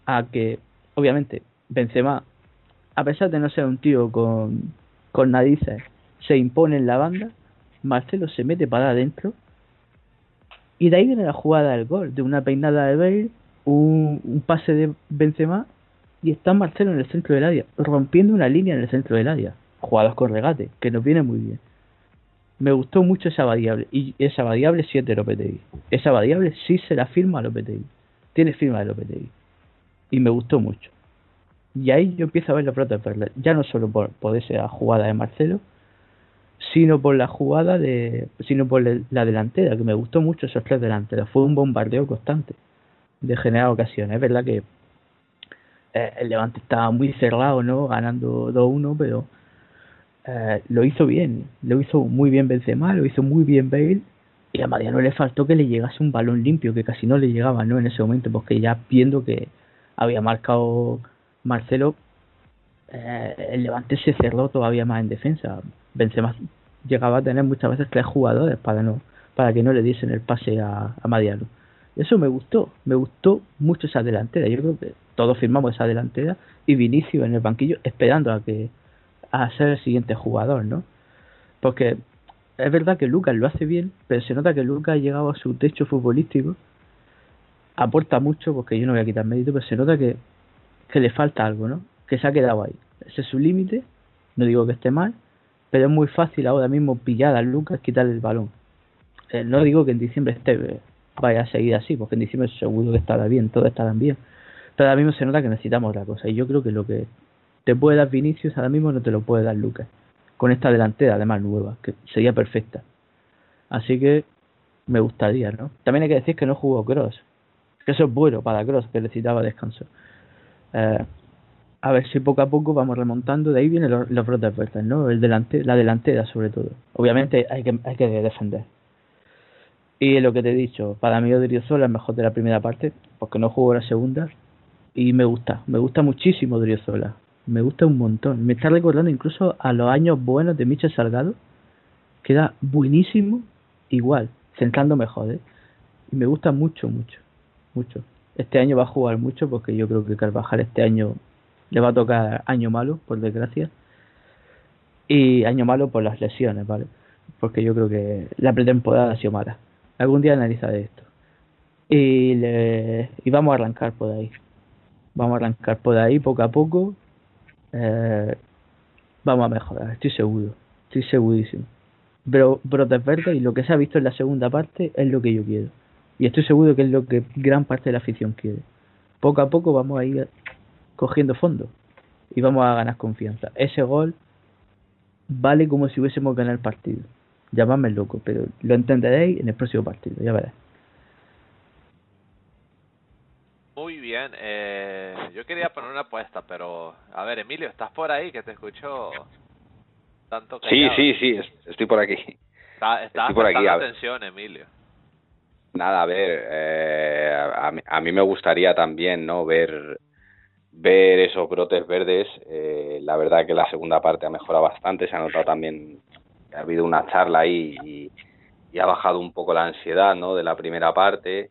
a que, obviamente, Benzema, a pesar de no ser un tío con, con narices, se impone en la banda. Marcelo se mete para adentro. Y de ahí viene la jugada del gol, de una peinada de Bale, un, pase de Benzema y está Marcelo en el centro del área, rompiendo una línea en el centro del área. Jugadas con regate, que nos viene muy bien. Me gustó mucho esa variable, y esa variable sí es de Lopetegui. Esa variable sí se la firma a Lopetegui. Tiene firma de Lopetegui. Y me gustó mucho. Y ahí yo empiezo a ver los brotes verdes, ya no solo por, por esa jugada de Marcelo, sino por la jugada de sino por la delantera que me gustó mucho esos tres delanteros fue un bombardeo constante de generar ocasiones es verdad que eh, el Levante estaba muy cerrado no ganando 2-1 pero eh, lo hizo bien lo hizo muy bien Benzema lo hizo muy bien Bale y a Mariano le faltó que le llegase un balón limpio que casi no le llegaba no en ese momento porque ya viendo que había marcado Marcelo eh, el Levante se cerró todavía más en defensa. Benzema llegaba a tener muchas veces tres jugadores para no para que no le diesen el pase a, a Mariano. Eso me gustó, me gustó mucho esa delantera. Yo creo que todos firmamos esa delantera y Vinicio en el banquillo esperando a que a ser el siguiente jugador, ¿no? Porque es verdad que Lucas lo hace bien, pero se nota que Lucas ha llegado a su techo futbolístico, aporta mucho, porque yo no voy a quitar mérito, pero se nota que, que le falta algo, ¿no? Que se ha quedado ahí. Ese es su límite, no digo que esté mal, pero es muy fácil ahora mismo pillar a Lucas, quitarle el balón. Eh, no digo que en diciembre esté eh, vaya a seguir así, porque en diciembre seguro que estará bien, todo estará bien. Pero ahora mismo se nota que necesitamos otra cosa, y yo creo que lo que te puede dar Vinicius ahora mismo no te lo puede dar Lucas. Con esta delantera, además nueva, que sería perfecta. Así que me gustaría, ¿no? También hay que decir que no jugó Cross. Que eso es bueno para Cross, que necesitaba descanso. Eh, a ver si poco a poco vamos remontando. De ahí vienen los, los brotes verdes, ¿no? El delante, la delantera, sobre todo. Obviamente hay que, hay que defender. Y lo que te he dicho, para mí Odriozola es mejor de la primera parte, porque no jugó la segunda. Y me gusta, me gusta muchísimo Odriozola me gusta un montón. Me está recordando incluso a los años buenos de Michel Salgado, queda buenísimo, igual, centrando mejor, ¿eh? Y me gusta mucho, mucho, mucho. Este año va a jugar mucho porque yo creo que Carvajal este año le va a tocar año malo, por desgracia. Y año malo por las lesiones, ¿vale? Porque yo creo que la pretemporada ha sido mala. Algún día analizaré esto. Y, le, y vamos a arrancar por ahí. Vamos a arrancar por ahí poco a poco eh, vamos a mejorar, estoy seguro, estoy segurísimo. Pero brotes verdes y lo que se ha visto en la segunda parte es lo que yo quiero. Y estoy seguro que es lo que gran parte de la afición quiere. Poco a poco vamos a ir cogiendo fondo y vamos a ganar confianza. Ese gol vale como si hubiésemos ganado el partido. Llamadme loco, pero lo entenderéis en el próximo partido, ya veréis. Muy bien, eh, yo quería poner una apuesta, pero a ver, Emilio, ¿estás por ahí? Que te escucho tanto Sí, sí, sí, estoy por aquí. Está, estoy por aquí. atención, Emilio. Nada, a ver, eh, a, mí, me gustaría también, ¿no? Ver ver esos brotes verdes. Eh, la verdad que la segunda parte ha mejorado bastante, se ha notado también ha habido una charla ahí y, ha bajado un poco la ansiedad, ¿no? De la primera parte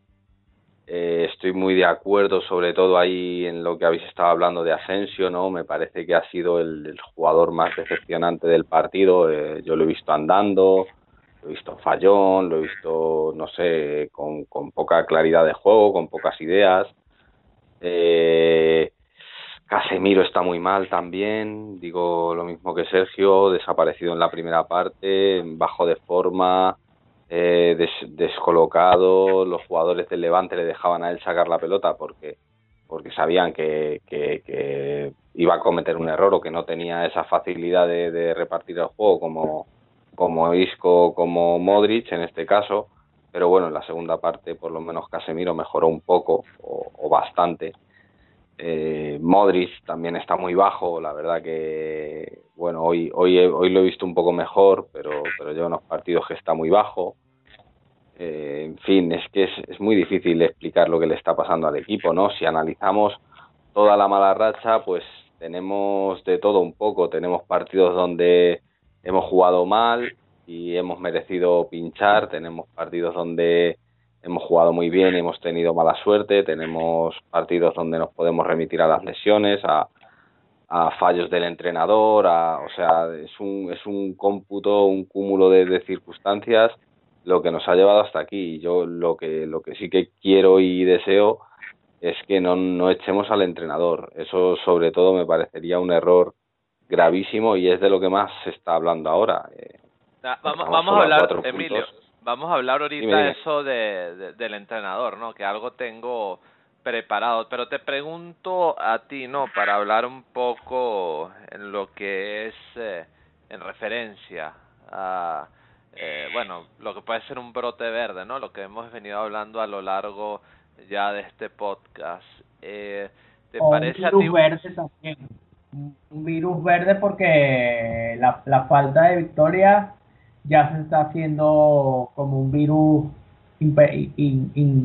eh, estoy muy de acuerdo, sobre todo ahí en lo que habéis estado hablando de Asensio, ¿no? Me parece que ha sido el, jugador más decepcionante del partido. Eh, yo lo he visto andando, lo he visto fallón, lo he visto, no sé, con, con poca claridad de juego, con pocas ideas. Eh, Casemiro está muy mal también, digo lo mismo que Sergio, desaparecido en la primera parte, bajo de forma eh, descolocado, los jugadores del Levante le dejaban a él sacar la pelota porque, porque sabían que, iba a cometer un error o que no tenía esa facilidad de, repartir el juego como, como Isco, como Modric en este caso, pero bueno, en la segunda parte por lo menos Casemiro mejoró un poco o, bastante. Eh, Modric también está muy bajo, la verdad que bueno, hoy, hoy, hoy lo he visto un poco mejor, pero, pero lleva unos partidos que está muy bajo. Eh, en fin, es que es, es, muy difícil explicar lo que le está pasando al equipo, ¿no? Si analizamos toda la mala racha, pues tenemos de todo un poco. Tenemos partidos donde hemos jugado mal y hemos merecido pinchar. Tenemos partidos donde hemos jugado muy bien y hemos tenido mala suerte. Tenemos partidos donde nos podemos remitir a las lesiones, a, a fallos del entrenador, o sea, es un, es un cómputo, un cúmulo de, circunstancias lo que nos ha llevado hasta aquí. Yo lo que, lo que sí que quiero y deseo es que no, no echemos al entrenador. Eso sobre todo me parecería un error gravísimo y es de lo que más se está hablando ahora. Eh, vamos, vamos a hablar, Emilio, vamos a hablar ahorita eso de, del entrenador, ¿no? Que algo tengo preparado, pero te pregunto a ti, ¿no? Para hablar un poco en lo que es eh, en referencia a, eh, bueno, lo que puede ser un brote verde, ¿no? Lo que hemos venido hablando a lo largo ya de este podcast. Eh, ¿Te parece un virus verde también. Un virus verde porque la, la falta de victoria ya se está haciendo como un virus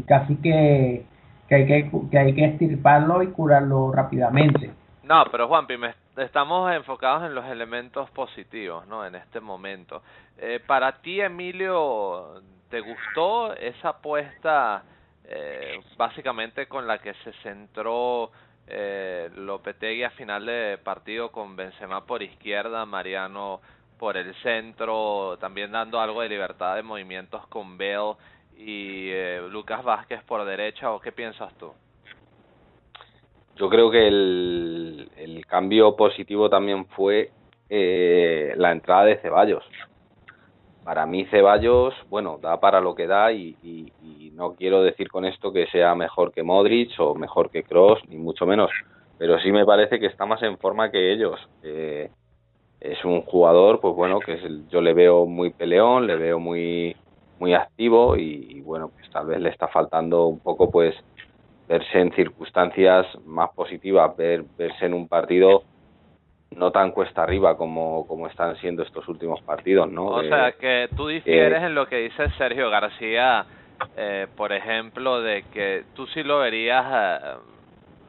casi que que hay que, que hay que estirparlo y curarlo rápidamente. No, pero Juanpi, me, estamos enfocados en los elementos positivos, ¿no? En este momento. Eh, para ti, Emilio, ¿te gustó esa apuesta eh, básicamente con la que se centró eh, Lopetegui a final de partido con Benzema por izquierda, Mariano por el centro, también dando algo de libertad de movimientos con Bale y eh, Lucas Vázquez por derecha, ¿o qué piensas tú? Yo creo que el, el cambio positivo también fue eh, la entrada de Ceballos. Para mí Ceballos, bueno, da para lo que da y, y, no quiero decir con esto que sea mejor que Modric o mejor que Cross, ni mucho menos, pero sí me parece que está más en forma que ellos. Eh, es un jugador, pues bueno, que es yo le veo muy peleón, le veo muy muy activo y, bueno, pues tal vez le está faltando un poco pues verse en circunstancias más positivas, ver, verse en un partido no tan cuesta arriba como, como están siendo estos últimos partidos, ¿no? O sea, que tú difieres en lo que dice Sergio García, eh, por ejemplo, de que tú sí lo verías eh,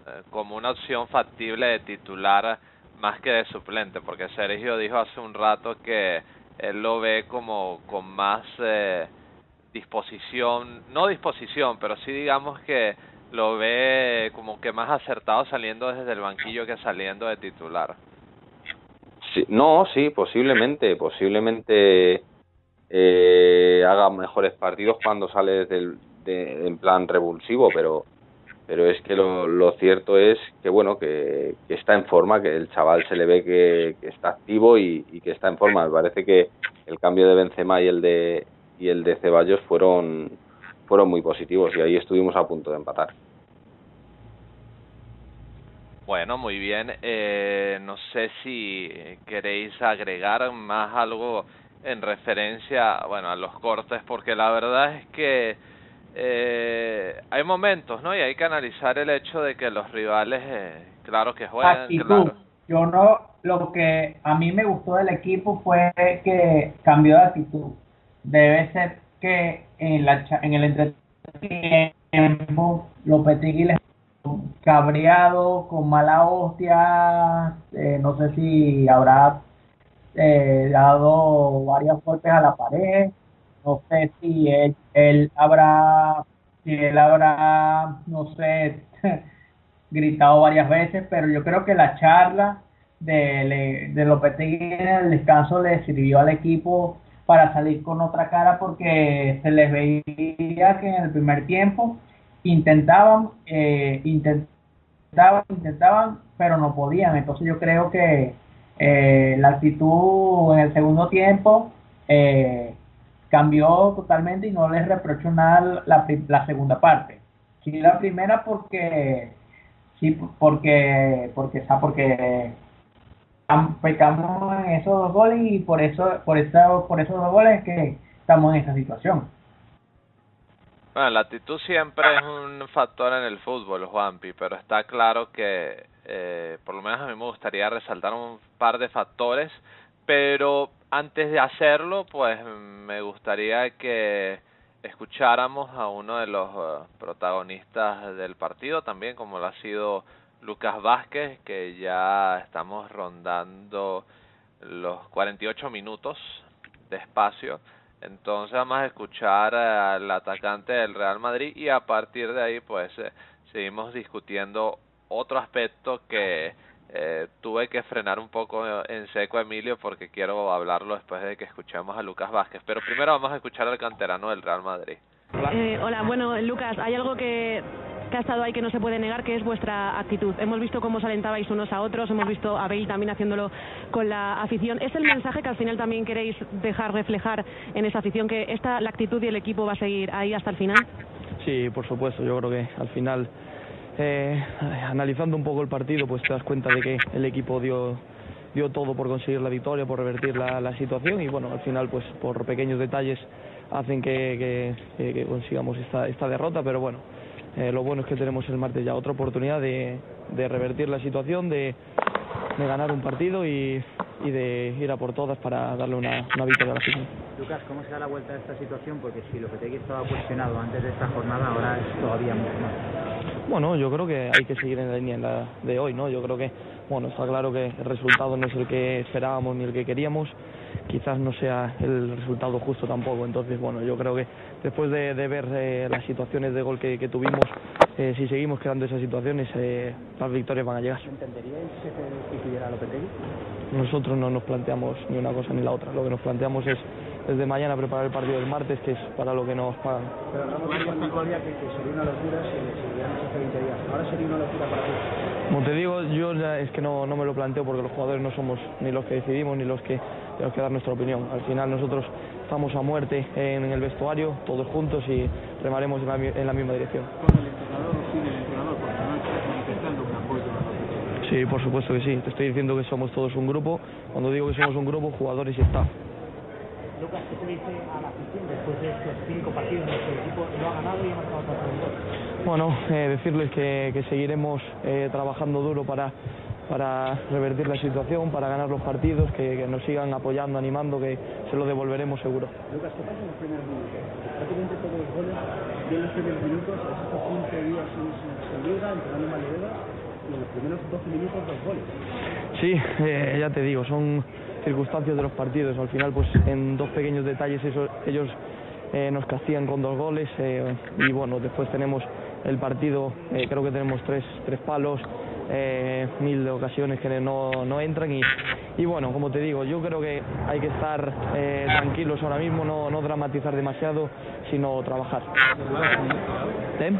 eh, como una opción factible de titular más que de suplente, porque Sergio dijo hace un rato que él lo ve como con más eh, disposición, no disposición, pero sí digamos que lo ve como que más acertado saliendo desde el banquillo que saliendo de titular. No, sí, posiblemente, posiblemente eh, haga mejores partidos cuando sale del, de, en plan revulsivo, pero pero es que lo, lo cierto es que bueno que, que, está en forma que el chaval se le ve que, está activo y, y, que está en forma. Me parece que el cambio de Benzema y el de y el de Ceballos fueron fueron muy positivos y ahí estuvimos a punto de empatar. Bueno muy bien. Eh, no sé si queréis agregar más algo en referencia bueno a los cortes porque la verdad es que eh, hay momentos, ¿no? Y hay que analizar el hecho de que los rivales, eh, claro que juegan. Claro. Yo no, lo que a mí me gustó del equipo fue que cambió de actitud. Debe ser que en, la, en el entretenimiento Lopetegui les cabreado, con mala hostia, eh, no sé si habrá eh, dado varios golpes a la pared no sé si él, él habrá, si él habrá, no sé, gritado varias veces, pero yo creo que la charla de, de Lopetegui en el descanso le sirvió al equipo para salir con otra cara porque se les veía que en el primer tiempo intentaban, eh, intentaban, intentaban, pero no podían. Entonces yo creo que eh, la actitud en el segundo tiempo eh, cambió totalmente y no les reprocho nada la, la segunda parte. Sí la primera porque sí porque porque porque pecamos en esos dos goles y por eso por eso por esos dos goles que estamos en esa situación. Bueno, la actitud siempre es un factor en el fútbol, Juanpi, pero está claro que eh, por lo menos a mí me gustaría resaltar un par de factores, pero antes de hacerlo, pues me gustaría que escucháramos a uno de los eh, protagonistas del partido también, como lo ha sido Lucas Vázquez, que ya estamos rondando los 48 minutos de espacio. Entonces vamos a escuchar al atacante del Real Madrid y a partir de ahí pues eh, seguimos discutiendo otro aspecto que eh, tuve que frenar un poco en seco Emilio porque quiero hablarlo después de que escuchemos a Lucas Vázquez. Pero primero vamos a escuchar al canterano del Real Madrid. Eh, hola, bueno, Lucas, hay algo que, que ha estado ahí que no se puede negar, que es vuestra actitud. Hemos visto cómo os alentabais unos a otros, hemos visto a Bale también haciéndolo con la afición. ¿Es el mensaje que al final también queréis dejar reflejar en esa afición, que esta, la actitud y el equipo va a seguir ahí hasta el final? Sí, por supuesto. Yo creo que al final eh, analizando un poco el partido, pues te das cuenta de que el equipo dio, dio todo por conseguir la victoria, por revertir la, la situación y bueno, al final pues por pequeños detalles hacen que, consigamos esta, esta derrota, pero bueno, eh, lo bueno es que tenemos el martes ya otra oportunidad de, de revertir la situación, de, de ganar un partido y, y, de ir a por todas para darle una, una victoria a la final. Lucas, ¿cómo se da la vuelta a esta situación? Porque si lo que te estaba cuestionado antes de esta jornada, ahora es todavía mucho más. Bueno, yo creo que hay que seguir en la línea de hoy, ¿no? Yo creo que, bueno, está claro que el resultado no es el que esperábamos ni el que queríamos, quizás no sea el resultado justo tampoco, entonces, bueno, yo creo que después de, ver eh, las situaciones de gol que, tuvimos, eh, si seguimos creando esas situaciones, eh, las victorias van a llegar. ¿Entenderíais que Lopetegui? Nosotros no nos planteamos ni una cosa ni la otra, lo que nos planteamos es desde mañana preparar el partido del martes, que es para lo que nos pagan. Pero hablamos de que, que sería una locura si, si hace 20 días. Ahora sería una locura para ti. Como te digo, yo ya es que no, no me lo planteo porque los jugadores no somos ni los que decidimos ni los que tenemos que dar nuestra opinión. Al final nosotros estamos a muerte en, el vestuario, todos juntos y remaremos en la, en la misma dirección. Sí, por supuesto que sí. Te estoy diciendo que somos todos un grupo. Cuando digo que somos un grupo, jugadores y staff. Lucas, ¿qué se dice a la afición después de estos cinco partidos en los que el equipo no ha ganado y ha marcado tantos? Bueno, eh, decirles que, que seguiremos eh, trabajando duro para, para revertir la situación, para ganar los partidos, que, que, nos sigan apoyando, animando, que se lo devolveremos seguro. Lucas, ¿qué pasa en los primeros minutos? Prácticamente todos los goles en los primeros minutos, estos 15 días sin, sin liga, entrenando en Valdebebas, y en los primeros 12 minutos dos goles. Sí, eh, ya te digo, son circunstancias de los partidos. Al final, pues en dos pequeños detalles eso, ellos eh, nos castigan con dos goles eh, y bueno, después tenemos el partido, eh, creo que tenemos tres, tres palos, eh, mil de ocasiones que no, no entran y, y bueno, como te digo, yo creo que hay que estar tranquilos ahora mismo, no, no dramatizar demasiado, sino trabajar. ¿Eh?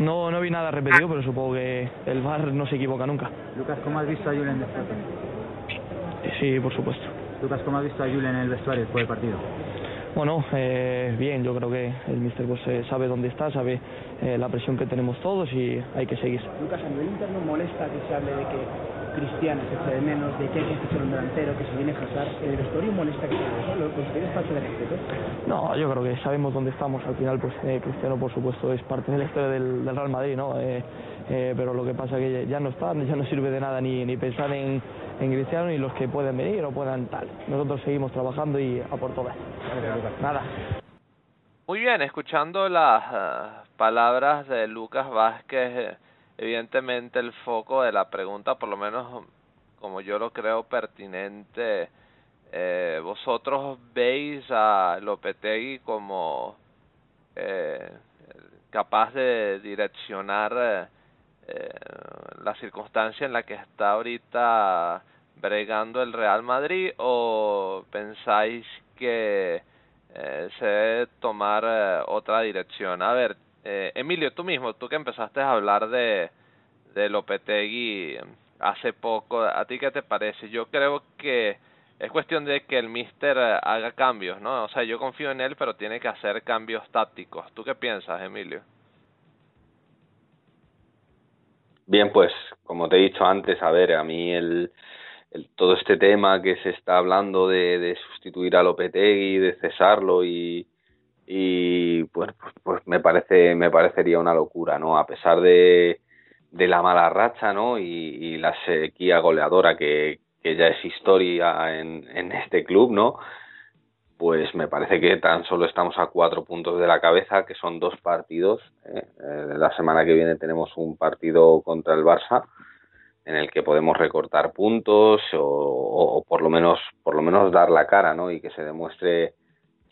No, no vi nada repetido, pero supongo que el VAR no se equivoca nunca. Lucas, ¿cómo has visto a Julen después? Sí, por supuesto. Lucas, ¿cómo has visto a Julen en el vestuario después del partido? Bueno, eh, bien, yo creo que el míster pues, eh, sabe dónde está, sabe eh, la presión que tenemos todos y hay que seguir. Lucas, a nivel interno molesta que se hable de que Cristiano se echa de menos, de que hay que fichar un delantero, que se viene a Hazard. ¿El vestuario molesta que se? ¿Lo consideras falta de respeto? No, yo creo que sabemos dónde estamos. Al final, pues eh, Cristiano, por supuesto, es parte de la historia del, del Real Madrid, ¿no? Eh, eh, pero lo que pasa es que ya no está, ya no sirve de nada ni, ni pensar en, en Cristiano ni los que pueden venir o puedan tal. Nosotros seguimos trabajando y a por todas. Nada. Muy bien, escuchando las uh, palabras de Lucas Vázquez, evidentemente el foco de la pregunta, por lo menos como yo lo creo pertinente, eh, vosotros veis a Lopetegui como eh, capaz de direccionar eh, la circunstancia en la que está ahorita bregando el Real Madrid o pensáis que eh, se debe tomar eh, otra dirección? A ver, eh, Emilio, tú mismo, tú que empezaste a hablar de, de Lopetegui hace poco, ¿a ti qué te parece? Yo creo que es cuestión de que el Mister haga cambios, ¿no? O sea, yo confío en él, pero tiene que hacer cambios tácticos. ¿Tú qué piensas, Emilio? Bien, pues como te he dicho antes, a ver, a mí el, todo este tema que se está hablando de, de sustituir a Lopetegui, de cesarlo y, y pues, pues, me parece me parecería una locura, ¿no? A pesar de, de la mala racha, ¿no? Y, y la sequía goleadora que, que ya es historia en, en este club, ¿no? pues me parece que tan solo estamos a cuatro puntos de la cabeza, que son dos partidos. ¿eh? Eh, la semana que viene tenemos un partido contra el Barça en el que podemos recortar puntos o, o, por lo menos por lo menos dar la cara, ¿no? Y que se demuestre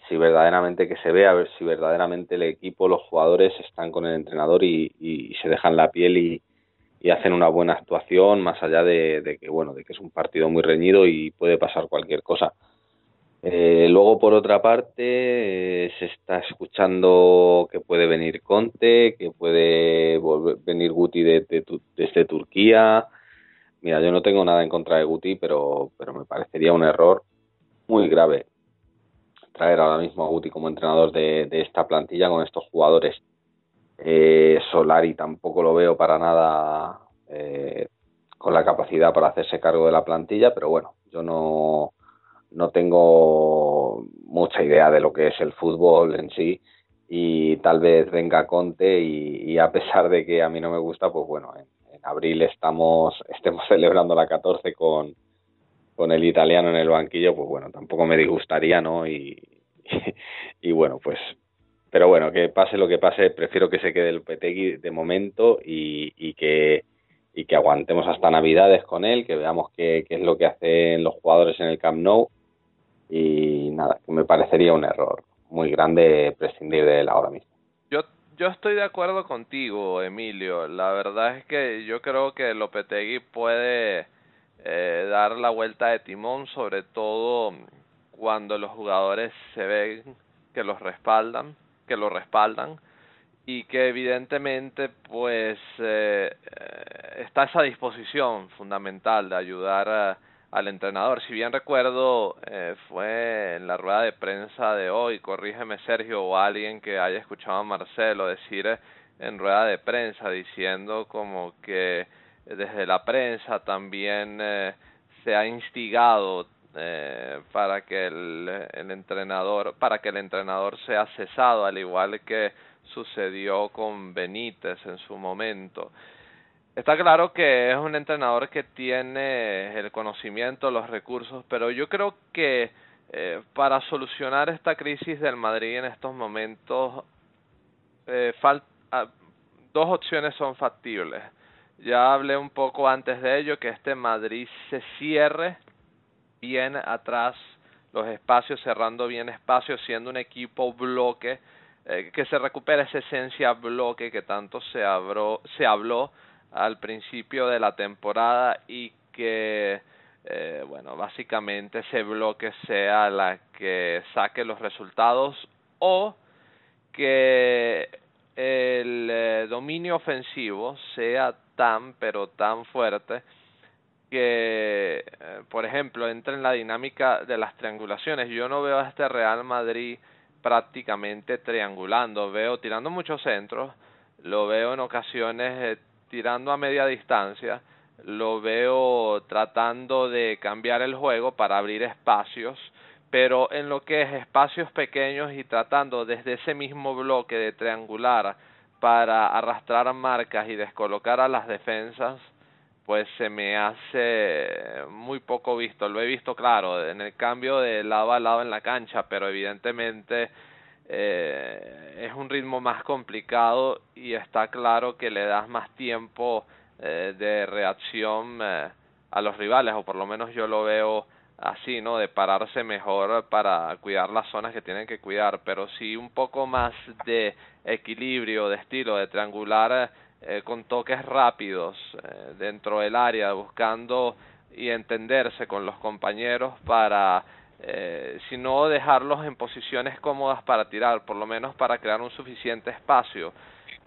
si verdaderamente que se vea a ver si verdaderamente el equipo, los jugadores están con el entrenador y, y se dejan la piel y, y hacen una buena actuación más allá de, de que bueno de que es un partido muy reñido y puede pasar cualquier cosa eh, luego, por otra parte, eh, se está escuchando que puede venir Conte, que puede volver, venir Guti de, de, desde Turquía. Mira, yo no tengo nada en contra de Guti, pero, pero me parecería un error muy grave traer ahora mismo a Guti como entrenador de, esta plantilla con estos jugadores. Eh, Solari tampoco lo veo para nada eh, con la capacidad para hacerse cargo de la plantilla, pero bueno, yo no no tengo mucha idea de lo que es el fútbol en sí y tal vez venga Conte y, y a pesar de que a mí no me gusta, pues bueno, en, en abril estamos estemos celebrando la 14 con, con el italiano en el banquillo, pues bueno, tampoco me disgustaría, ¿no? Y, y, bueno, pues pero bueno, que pase lo que pase, prefiero que se quede el Petegui de momento y, y que y que aguantemos hasta Navidades con él, que veamos qué, qué es lo que hacen los jugadores en el Camp Nou y nada, que me parecería un error muy grande prescindir de él ahora mismo. Yo, yo estoy de acuerdo contigo, Emilio. La verdad es que yo creo que Lopetegui puede eh, dar la vuelta de timón, sobre todo cuando los jugadores se ven que los respaldan, que lo respaldan y que evidentemente pues eh, eh, está esa disposición fundamental de ayudar a al entrenador. Si bien recuerdo, eh, fue en la rueda de prensa de hoy, corrígeme Sergio o alguien que haya escuchado a Marcelo decir eh, en rueda de prensa diciendo como que desde la prensa también eh, se ha instigado eh, para que el, entrenador para que el entrenador sea cesado al igual que sucedió con Benítez en su momento Está claro que es un entrenador que tiene el conocimiento, los recursos, pero yo creo que eh, para solucionar esta crisis del Madrid en estos momentos, eh, falta, dos opciones son factibles. Ya hablé un poco antes de ello, que este Madrid se cierre bien atrás los espacios, cerrando bien espacios, siendo un equipo bloque, eh, que se recupere esa esencia bloque que tanto se, habló, se habló al principio de la temporada y que eh, bueno básicamente ese bloque sea la que saque los resultados o que el eh, dominio ofensivo sea tan pero tan fuerte que eh, por ejemplo entre en la dinámica de las triangulaciones. Yo no veo a este Real Madrid prácticamente triangulando veo tirando muchos centros lo veo en ocasiones tirando a media distancia, lo veo tratando de cambiar el juego para abrir espacios, pero en lo que es espacios pequeños y tratando desde ese mismo bloque de triangular para arrastrar marcas y descolocar a las defensas, pues se me hace muy poco visto. Lo he visto claro en el cambio de lado a lado en la cancha, pero evidentemente eh, es un ritmo más complicado y está claro que le das más tiempo eh, de reacción eh, a los rivales, o por lo menos yo lo veo así, ¿no? De pararse mejor para cuidar las zonas que tienen que cuidar, pero sí un poco más de equilibrio, de estilo, de triangular eh, con toques rápidos eh, dentro del área, buscando y entenderse con los compañeros para eh, sino dejarlos en posiciones cómodas para tirar, por lo menos para crear un suficiente espacio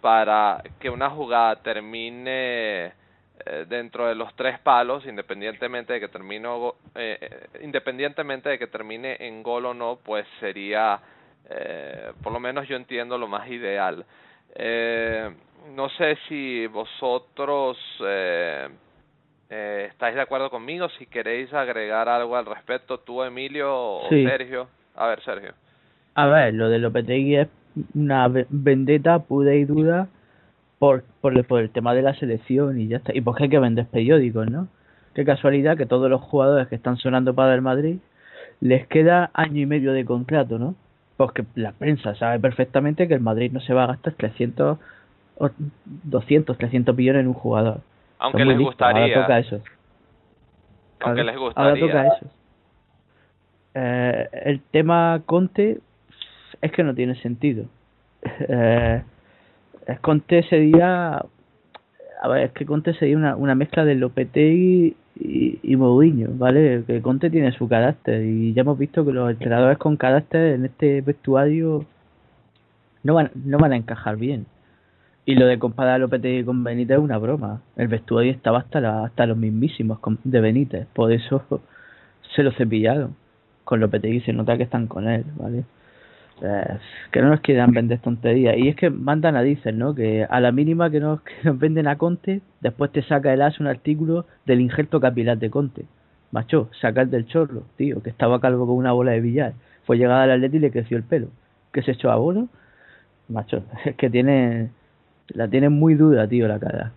para que una jugada termine eh, dentro de los tres palos, independientemente de que termine eh, eh, independientemente de que termine en gol o no, pues sería, eh, por lo menos yo entiendo lo más ideal. Eh, no sé si vosotros eh, eh, ¿Estáis de acuerdo conmigo? Si queréis agregar algo al respecto, tú, Emilio o Sí. Sergio. A ver, Sergio. A ver, lo de Lopetegui es una ve- vendetta pura y dura por, por, el, por el tema de la selección y ya está. Y porque hay que vender periódicos, ¿no? Qué casualidad que todos los jugadores que están sonando para el Madrid les queda año y medio de contrato, ¿no? Porque la prensa sabe perfectamente que el Madrid no se va a gastar 300, o 200, 300 millones en un jugador. Aunque les listos, Ahora gustaría. toca eso. Aunque les Ahora gustaría. toca eso. Eh, el tema Conte es que no tiene sentido. Eh, Conte sería. A ver, es que Conte sería una, una mezcla de Lopetegui y, y ¿vale? Que Conte tiene su carácter y ya hemos visto que los entrenadores con carácter en este vestuario no van, no van a encajar bien. Y lo de comparar a Lopetegui con Benítez es una broma. El vestuario estaba hasta, la, hasta los mismísimos de Benítez. Por eso se lo cepillaron. Con Lopetegui se nota que están con él, ¿vale? Eh, que no nos quieran vender tonterías. Y es que mandan a dicen, ¿no? Que a la mínima que nos, que nos venden a Conte, después te saca el as un artículo del injerto capilar de Conte. Macho, sacar del chorro, tío, que estaba calvo con una bola de billar. Fue llegada al Atleti y le creció el pelo. Que se echó a bono. Macho, es que tiene la tienen muy dura, tío, la cara.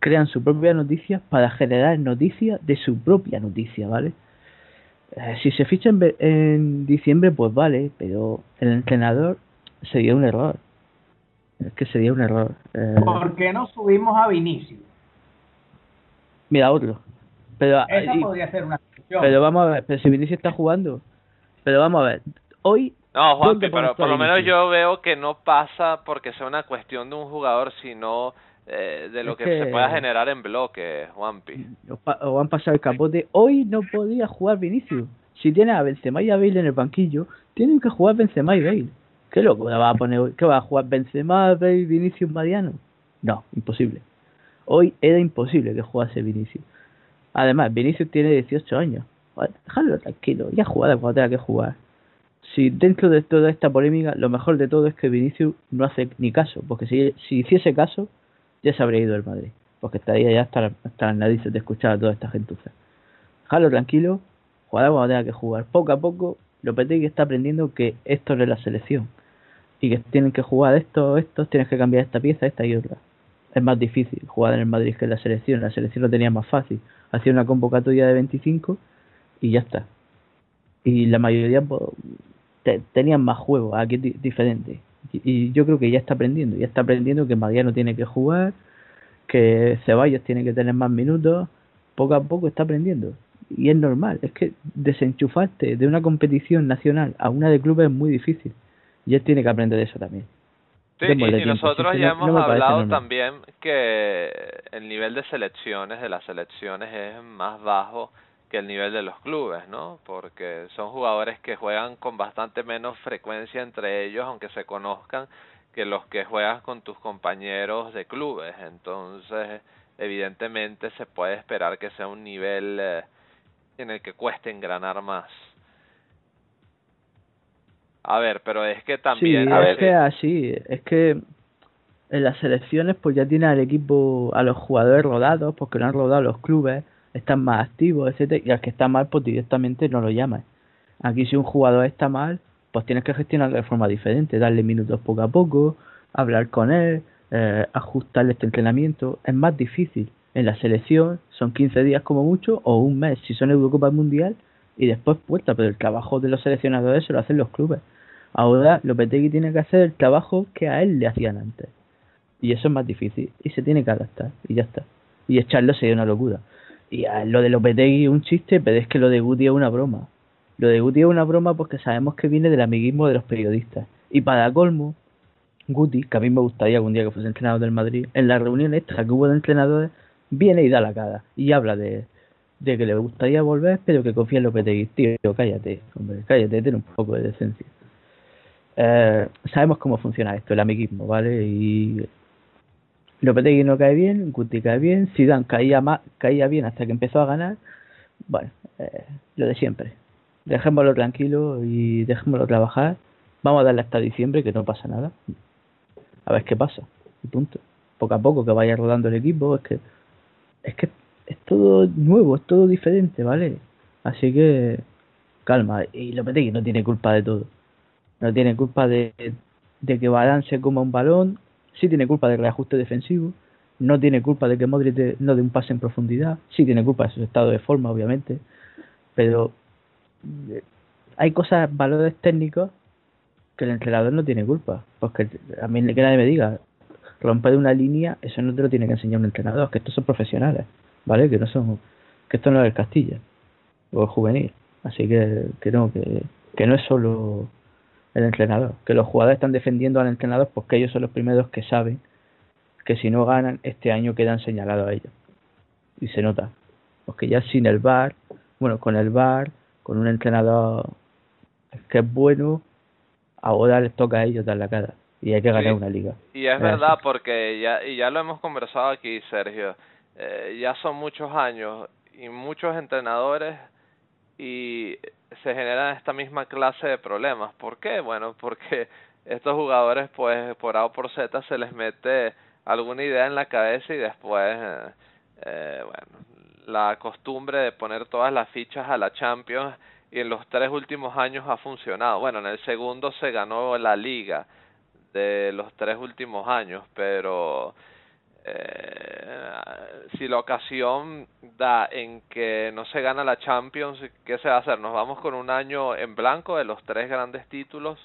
Crean su propia noticia para generar noticias de su propia noticia, ¿vale? Eh, si se ficha en, ve- en diciembre, pues vale, pero el entrenador sería un error. Es que sería un error. Eh, ¿Por qué no subimos a Vinicius? mira, otro. Pero, Esa y- podría ser una solución. pero vamos a ver, pero si Vinicius está jugando. Pero vamos a ver, hoy. No, Juanpi, ¿dónde pones pero por lo menos yo veo que no pasa porque sea una cuestión de un jugador, sino eh, de lo Es que, que- se pueda generar en bloque, Juanpi. o, han pasado el capote. Hoy no podía jugar Vinicius. Si tiene a Benzema y a Bale en el banquillo, tienen que jugar Benzema y Bale. ¿Qué loco va a poner hoy? ¿Qué va a jugar Benzema, Bale, Vinicius, Mariano? No, imposible. Hoy era imposible que jugase Vinicius. Además, Vinicius tiene 18 años. Déjalo tranquilo, ya jugará cuando tenga que jugar. Si dentro de toda esta polémica, lo mejor de todo es que Vinicius no hace ni caso, porque si, si hiciese caso, ya se habría ido el Madrid, porque estaría ya hasta, hasta las narices de escuchar a toda esta gentuza. Déjalo tranquilo, jugará cuando tenga que jugar. Poco a poco, Lopetegui está aprendiendo que esto no es la selección, y que tienen que jugar esto, estos, tienes que cambiar esta pieza, esta y otra. Es más difícil jugar en el Madrid que en la selección, la selección lo tenía más fácil. Hacía una convocatoria de 25 y ya está. Y la mayoría te- tenían más juego, aquí es di- diferente. Y, y yo creo que ya está aprendiendo, ya está aprendiendo que Mariano tiene que jugar, que Ceballos tiene que tener más minutos, poco a poco está aprendiendo. Y es normal, es que desenchufarte de una competición nacional a una de clubes es muy difícil. Y él tiene que aprender eso también. Sí, y, nosotros ya hemos no hablado también que el nivel de selecciones, de las selecciones, es más bajo que el nivel de los clubes, ¿no? Porque son jugadores que juegan con bastante menos frecuencia entre ellos, aunque se conozcan, que los que juegas con tus compañeros de clubes. Entonces, evidentemente se puede esperar que sea un nivel eh, en el que cueste engranar más. A ver, pero es que también... sí, es que así, es que en las selecciones pues ya tiene al equipo, a los jugadores rodados, porque lo han rodado los clubes, están más activos, etcétera, y al que está mal pues directamente no lo llaman. Aquí si un jugador está mal, pues tienes que gestionarlo de forma diferente, darle minutos poco a poco, hablar con él, eh, ajustarle este entrenamiento, es más difícil. En la selección son 15 días como mucho o un mes si son Eurocopa Mundial y después puerta, pero el trabajo de los seleccionadores se lo hacen los clubes. Ahora Lopetegui tiene que hacer el trabajo que a él le hacían antes. Y eso es más difícil. Y se tiene que adaptar. Y ya está. Y echarlo sería una locura. Y a lo de Lopetegui es un chiste, pero es que lo de Guti es una broma. Lo de Guti es una broma porque sabemos que viene del amiguismo de los periodistas. Y para colmo, Guti, que a mí me gustaría algún día que fuese entrenador del Madrid, en la reunión esta que hubo de entrenadores, viene y da la cara. Y habla de, de que le gustaría volver, pero que confía en Lopetegui. Tío, cállate, hombre, cállate, ten un poco de decencia. Eh, sabemos cómo funciona esto, el amiguismo, ¿vale? Y Lopetegui no cae bien, Guti cae bien, Zidane caía, ma- caía bien hasta que empezó a ganar. Bueno, eh, lo de siempre. Dejémoslo tranquilo y dejémoslo trabajar. Vamos a darle hasta diciembre, que no pasa nada. A ver qué pasa. Y punto. Poco a poco que vaya rodando el equipo. Es que es que es todo nuevo, es todo diferente, ¿vale? Así que calma. Y Lopetegui no tiene culpa de todo. No tiene culpa de, de que Barán se coma un balón. Sí tiene culpa del reajuste defensivo. No tiene culpa de que Modric no dé un pase en profundidad. Sí tiene culpa de su estado de forma, obviamente. Pero eh, hay cosas, valores técnicos que el entrenador no tiene culpa. Porque a mí que nadie me diga, romper una línea, eso no te lo tiene que enseñar un entrenador, que estos son profesionales, ¿vale? Que no son, que esto no es el Castilla o el juvenil. Así que, que no, que, que no es solo el entrenador, que los jugadores están defendiendo al entrenador porque ellos son los primeros que saben que si no ganan este año quedan señalados a ellos. Y se nota. Porque ya sin el VAR, bueno, con el VAR, con un entrenador que es bueno, ahora les toca a ellos dar la cara. Y hay que ganar Sí. una liga. Y es Es verdad porque ya y ya lo hemos conversado aquí, Sergio. eh, ya son muchos años y muchos entrenadores y se generan esta misma clase de problemas. ¿Por qué? Bueno, porque estos jugadores pues por A o por Z se les mete alguna idea en la cabeza y después eh, eh, bueno, la costumbre de poner todas las fichas a la Champions y en los tres últimos años ha funcionado. Bueno, en el segundo se ganó la liga de los tres últimos años, pero eh, si la ocasión da en que no se gana la Champions, ¿qué se va a hacer? ¿Nos vamos con un año en blanco de los tres grandes títulos?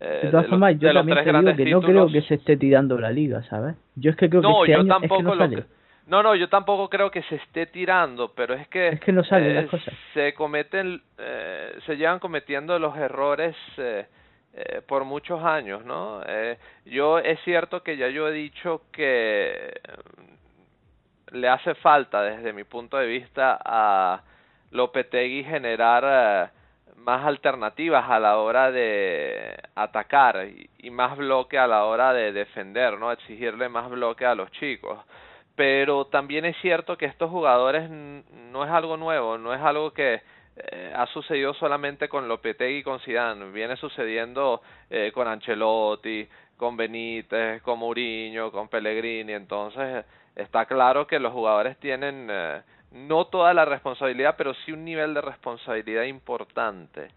eh, De todas de formas, los- yo también te digo que no títulos. creo que se esté tirando la liga, ¿sabes? Yo es que creo no, que este yo año es que tampoco no lo sale. que- no, no, yo tampoco creo que se esté tirando, pero es que Es que no salen eh, las cosas. se cometen, eh, se llevan cometiendo los errores eh, por muchos años, ¿no? Eh, yo es cierto que ya yo he dicho que eh, le hace falta, desde mi punto de vista, a Lopetegui generar eh, más alternativas a la hora de atacar y, y más bloque a la hora de defender, ¿no? Exigirle más bloque a los chicos. Pero también es cierto que estos jugadores no es algo nuevo, no es algo que eh, ha sucedido solamente con Lopetegui y con Zidane, viene sucediendo eh, con Ancelotti, con Benítez, con Mourinho, con Pellegrini, entonces está claro que los jugadores tienen eh, no toda la responsabilidad, pero sí un nivel de responsabilidad importante.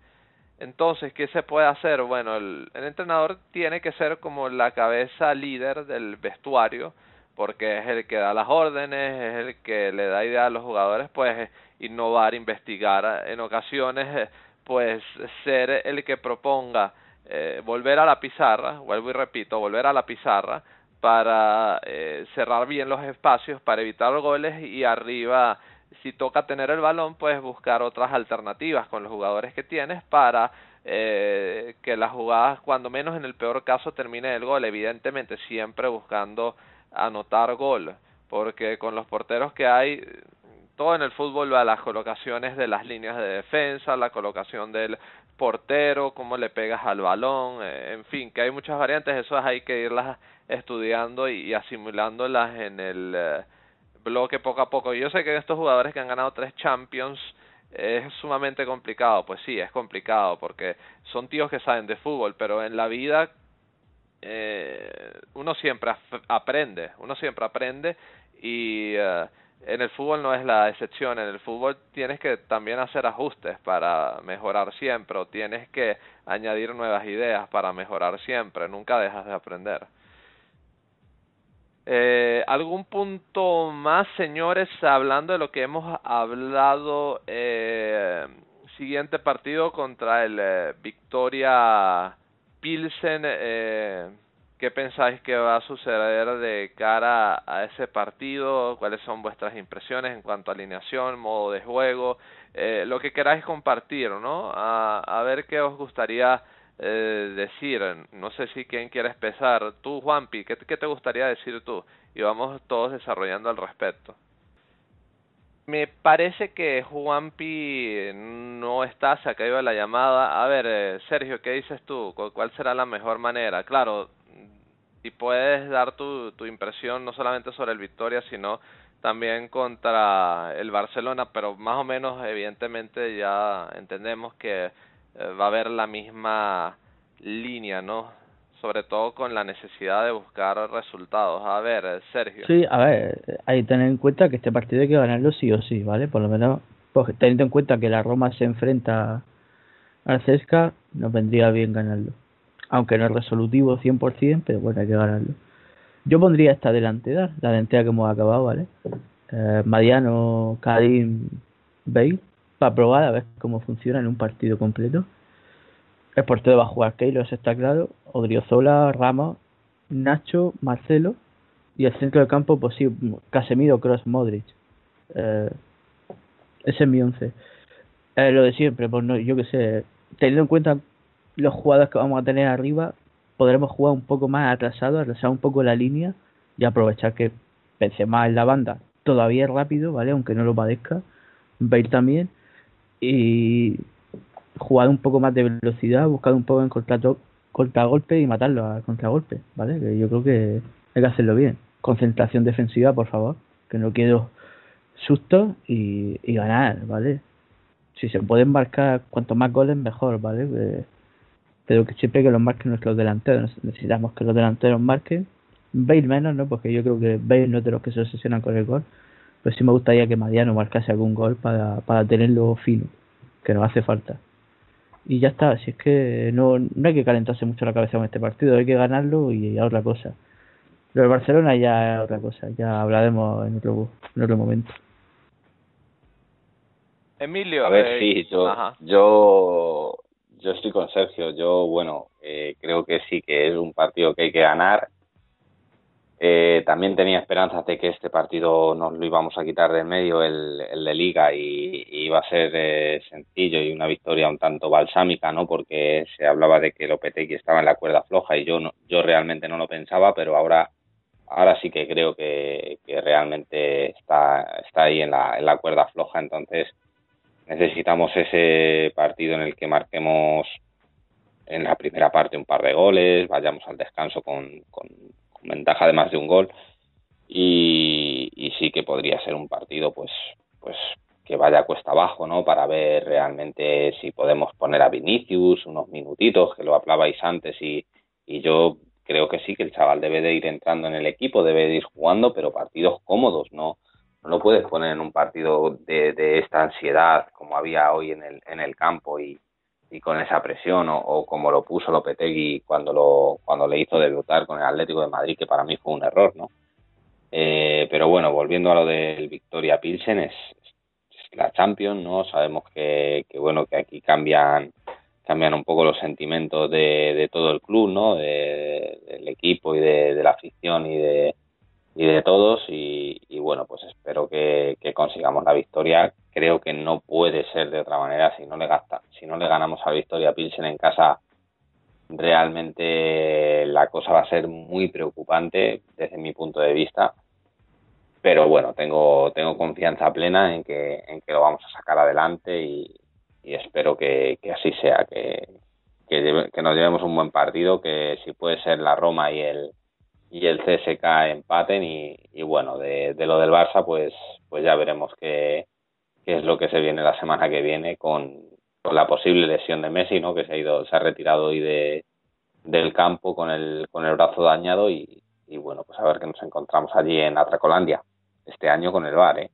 Entonces, ¿qué se puede hacer? Bueno, el, el entrenador tiene que ser como la cabeza líder del vestuario, porque es el que da las órdenes, es el que le da idea a los jugadores, pues innovar, investigar, en ocasiones, pues ser el que proponga eh, volver a la pizarra, vuelvo y repito, volver a la pizarra para eh, cerrar bien los espacios, para evitar goles y arriba, si toca tener el balón, pues buscar otras alternativas con los jugadores que tienes para eh, que las jugadas, cuando menos en el peor caso, termine el gol, evidentemente siempre buscando anotar gol, porque con los porteros que hay, todo en el fútbol va a las colocaciones de las líneas de defensa, la colocación del portero, cómo le pegas al balón, eh, en fin, que hay muchas variantes, eso hay que irlas estudiando y, y asimilándolas en el eh, bloque poco a poco. Yo sé que estos jugadores que han ganado tres Champions es sumamente complicado, pues sí, es complicado porque son tíos que saben de fútbol, pero en la vida eh, uno siempre aprende, uno siempre aprende y eh, en el fútbol no es la excepción, en el fútbol tienes que también hacer ajustes para mejorar siempre o tienes que añadir nuevas ideas para mejorar siempre, nunca dejas de aprender. Eh, ¿Algún punto más, señores, hablando de lo que hemos hablado? Eh, siguiente partido contra el eh, Victoria Pilsen. Eh, ¿Qué pensáis que va a suceder de cara a ese partido? ¿Cuáles son vuestras impresiones en cuanto a alineación, modo de juego? Eh, lo que queráis compartir, ¿no? A, a ver qué os gustaría eh, decir. No sé si quién quiere empezar. Tú, Juanpi, ¿qué, ¿qué te gustaría decir tú? Y vamos todos desarrollando al respecto. Me parece que Juanpi no está, se ha caído de la llamada. A ver, eh, Sergio, ¿qué dices tú? ¿Cu- ¿Cuál será la mejor manera? Claro, si puedes dar tu, tu impresión no solamente sobre el Victoria, sino también contra el Barcelona, pero más o menos evidentemente ya entendemos que eh, va a haber la misma línea, ¿no? Sobre todo con la necesidad de buscar resultados. A ver, Sergio. Sí, a ver, hay que tener en cuenta que este partido hay que ganarlo sí o sí, ¿vale? Por lo menos, pues, teniendo en cuenta que la Roma se enfrenta al Cesca, nos vendría bien ganarlo. Aunque no es resolutivo 100%, pero bueno, hay que ganarlo. Yo pondría esta delantera, la delantera que hemos acabado, ¿vale? Eh, Mariano, Karim, Bale, para probar a ver cómo funciona en un partido completo. El portero va a jugar Keylor, eso está claro. Odriozola, Ramos, Nacho, Marcelo. Y el centro del campo, pues sí, Casemiro, Cross, Modric. Eh, ese es mi once. Eh, lo de siempre, pues no, yo que sé, teniendo en cuenta los jugadores que vamos a tener arriba, podremos jugar un poco más atrasado, atrasar un poco la línea y aprovechar que Benzema en la banda todavía es rápido, ¿vale? Aunque no lo padezca. Bale también. Y jugar un poco más de velocidad, buscar un poco en contrato, contragolpe y matarlo a contragolpe, ¿vale? Que yo creo que hay que hacerlo bien. Concentración defensiva, por favor, que no quiero susto y, ganar, ¿vale? Si se pueden marcar cuanto más goles, mejor, ¿vale? Pero que siempre que los marquen nuestros delanteros. Necesitamos que los delanteros marquen. Bale menos, ¿no? Porque yo creo que Bale no es de los que se obsesionan con el gol. Pero sí me gustaría que Mariano marcase algún gol para, para tenerlo fino, que nos hace falta. Y ya está, si es que no, no hay que calentarse mucho la cabeza con este partido, hay que ganarlo y a otra cosa. Lo del Barcelona ya es otra cosa, ya hablaremos en otro, en otro momento. Emilio. A ver, eh, sí, yo, ajá. yo, yo estoy con Sergio. Yo, bueno, Eh, creo que sí que es un partido que hay que ganar. Eh, también tenía esperanzas de que este partido nos lo íbamos a quitar del medio, el, el de Liga, y, iba a ser eh, sencillo y una victoria un tanto balsámica, ¿no? Porque se hablaba de que Lopetegui estaba en la cuerda floja y yo no, yo realmente no lo pensaba, pero ahora ahora sí que creo que, que realmente está, está ahí en la, en la cuerda floja, entonces necesitamos ese partido en el que marquemos en la primera parte un par de goles, vayamos al descanso con, con ventaja de más de un gol y, y, sí que podría ser un partido pues pues que vaya cuesta abajo, ¿no? Para ver realmente si podemos poner a Vinicius unos minutitos, que lo hablabais antes y, y yo creo que sí que el chaval debe de ir entrando en el equipo, debe de ir jugando, pero partidos cómodos, no no lo puedes poner en un partido de, de esta ansiedad como había hoy en el en el campo y, y con esa presión o, como lo puso Lopetegui cuando lo cuando le hizo debutar con el Atlético de Madrid que para mí fue un error no eh, pero bueno volviendo a lo del Victoria Pilsen es, la Champions no sabemos que, que bueno que aquí cambian cambian un poco los sentimientos de, de todo el club no de, del equipo y de, de la afición y de y de todos y, y bueno pues espero que, que, consigamos la victoria. Creo que no puede ser de otra manera si no le gasta si no le ganamos a Victoria Pilsen en casa realmente la cosa va a ser muy preocupante desde mi punto de vista. Pero bueno tengo tengo confianza plena en que en que lo vamos a sacar adelante y, espero que, así sea que que, nos llevemos un buen partido que si puede ser la Roma y el y el CSK empaten y, y bueno, de, de, lo del Barça pues pues ya veremos qué, qué es lo que se viene la semana que viene con, con la posible lesión de Messi, ¿no? que se ha ido se ha retirado hoy de del campo con el con el brazo dañado y, y bueno, pues a ver que nos encontramos allí en Atracolandia este año con el VAR, ¿eh?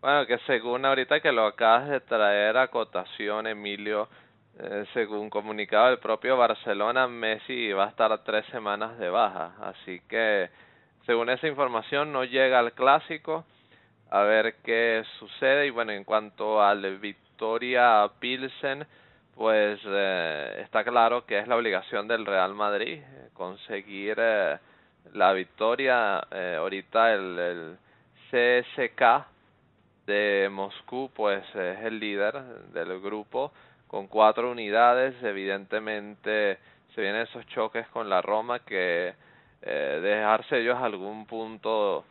Bueno, que según ahorita que lo acabas de traer a cotación, Emilio, eh, según comunicado del propio Barcelona, Messi va a estar tres semanas de baja. Así que, según esa información, no llega al clásico. A ver qué sucede. Y bueno, en cuanto al Victoria Pilsen, pues eh, está claro que es la obligación del Real Madrid eh, conseguir eh, la victoria. Eh, ahorita el, CSK de Moscú, pues es el líder del grupo con cuatro unidades. Evidentemente se vienen esos choques con la Roma que dejarse ellos algún punto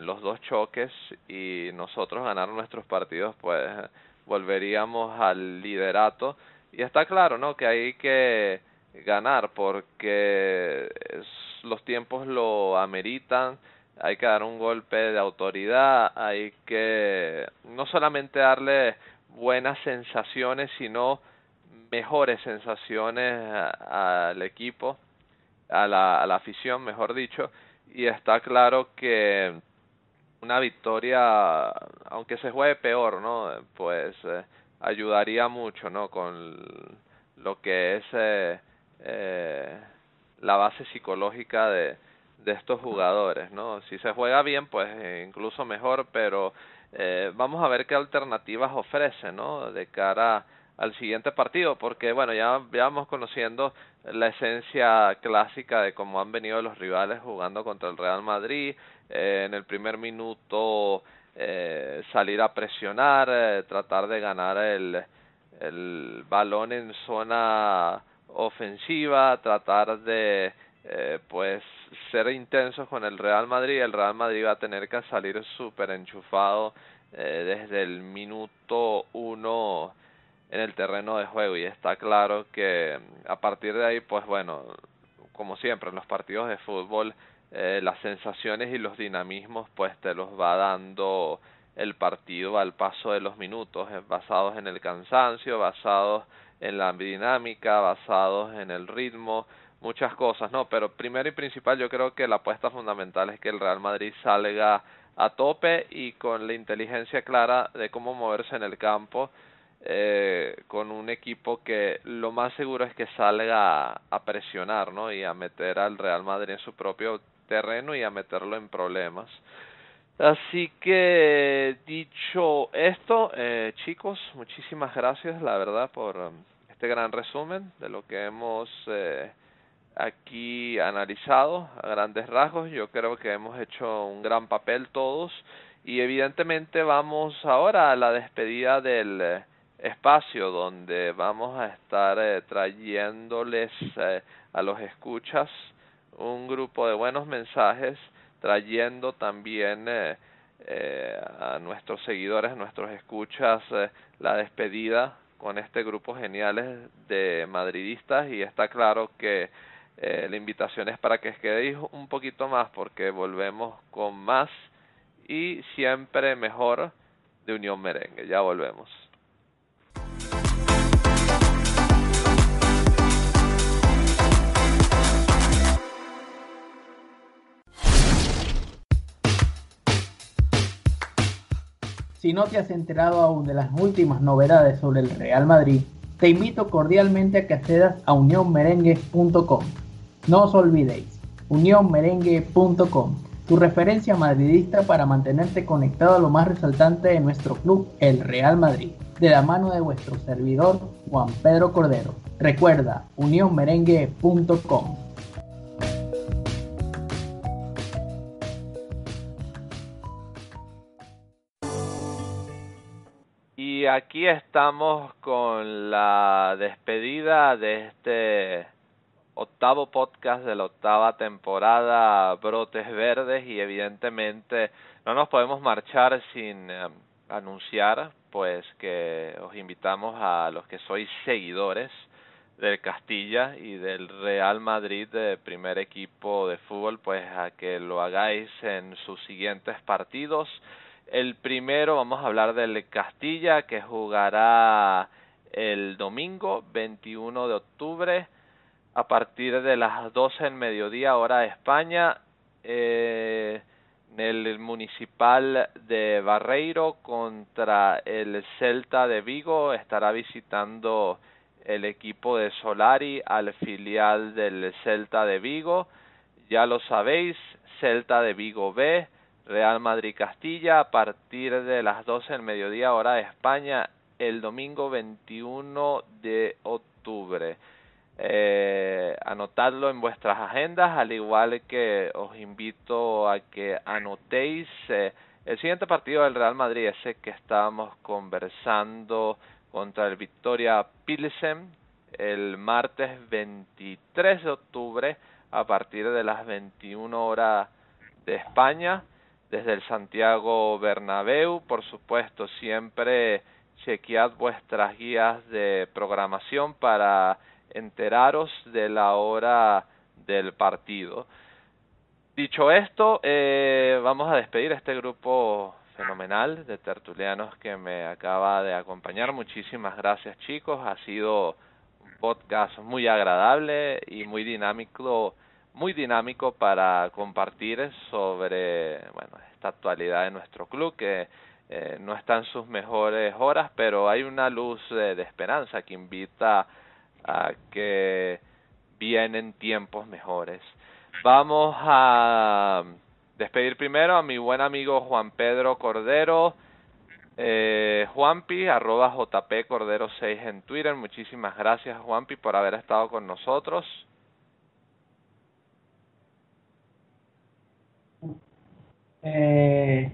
los dos choques y nosotros ganar nuestros partidos pues volveríamos al liderato. Y está claro no que hay que ganar porque los tiempos lo ameritan. Hay que dar un golpe de autoridad hay que no solamente darle buenas sensaciones, sino mejores sensaciones al equipo, a la, a la afición, mejor dicho, y está claro que una victoria, aunque se juegue peor, ¿no? Pues eh, ayudaría mucho, ¿no? Con lo que es eh, eh, la base psicológica de, de estos jugadores, ¿no? Si se juega bien, pues incluso mejor, pero eh, vamos a ver qué alternativas ofrece, ¿no? De cara al siguiente partido, porque bueno, ya, ya vamos conociendo la esencia clásica de cómo han venido los rivales jugando contra el Real Madrid, eh, en el primer minuto eh, salir a presionar, eh, tratar de ganar el, el balón en zona ofensiva, tratar de eh, pues ser intensos con el Real Madrid, el Real Madrid va a tener que salir súper enchufado eh, desde el minuto uno en el terreno de juego. Y está claro que a partir de ahí pues bueno como siempre en los partidos de fútbol eh, las sensaciones y los dinamismos pues te los va dando el partido al paso de los minutos eh, basados en el cansancio basados en la dinámica basados en el ritmo muchas cosas, ¿no? Pero primero y principal yo creo que la apuesta fundamental es que el Real Madrid salga a tope y con la inteligencia clara de cómo moverse en el campo eh, con un equipo que lo más seguro es que salga a, a presionar, ¿no? Y a meter al Real Madrid en su propio terreno y a meterlo en problemas. Así que dicho esto, eh, chicos, muchísimas gracias, la verdad, por este gran resumen de lo que hemos eh, aquí analizado a grandes rasgos. Yo creo que hemos hecho un gran papel todos y evidentemente vamos ahora a la despedida del eh, espacio donde vamos a estar eh, trayéndoles eh, a los escuchas un grupo de buenos mensajes, trayendo también a nuestros seguidores, a nuestros escuchas, la despedida con este grupo geniales de madridistas y está claro que eh, la invitación es para que quedéis un poquito más porque volvemos con más y siempre mejor de Unión Merengue. Ya volvemos. Si no te has enterado aún de las últimas novedades sobre el Real Madrid, te invito cordialmente a que accedas a unionmerengue.com no os olvidéis, unionmerengue.com, tu referencia madridista para mantenerte conectado a lo más resaltante de nuestro club, el Real Madrid, de la mano de vuestro servidor Juan Pedro Cordero. Recuerda, unionmerengue.com. aquí estamos con la despedida de este octavo podcast de la octava temporada Brotes Verdes y evidentemente no nos podemos marchar sin eh, anunciar pues que os invitamos a los que sois seguidores del Castilla y del Real Madrid de primer equipo de fútbol pues a que lo hagáis en sus siguientes partidos. El primero vamos a hablar del Castilla que jugará el domingo 21 de octubre a partir de las 12 en mediodía hora de España eh, en el municipal de Barreiro contra el Celta de Vigo. Estará visitando el equipo de Solari al filial del Celta de Vigo. Ya lo sabéis Celta de Vigo B Real Madrid Castilla a partir de las 12 en mediodía hora de España el domingo 21 de octubre. Eh, anotadlo en vuestras agendas, al igual que os invito a que anotéis eh, el siguiente partido del Real Madrid, ese que estábamos conversando contra el Victoria Pilsen el martes 23 de octubre a partir de las 21 horas de España desde el Santiago Bernabéu, por supuesto, siempre chequead vuestras guías de programación para enteraros de la hora del partido. Dicho esto, eh, vamos a despedir a este grupo fenomenal de tertulianos que me acaba de acompañar. Muchísimas gracias chicos, ha sido un podcast muy agradable y muy dinámico, muy dinámico para compartir sobre bueno, esta actualidad de nuestro club que eh, no está en sus mejores horas, pero hay una luz de esperanza que invita a que vienen tiempos mejores. Vamos a despedir primero a mi buen amigo Juan Pedro Cordero, eh, Juanpi, arroba JP Cordero 6 en Twitter. Muchísimas gracias Juanpi por haber estado con nosotros. Eh,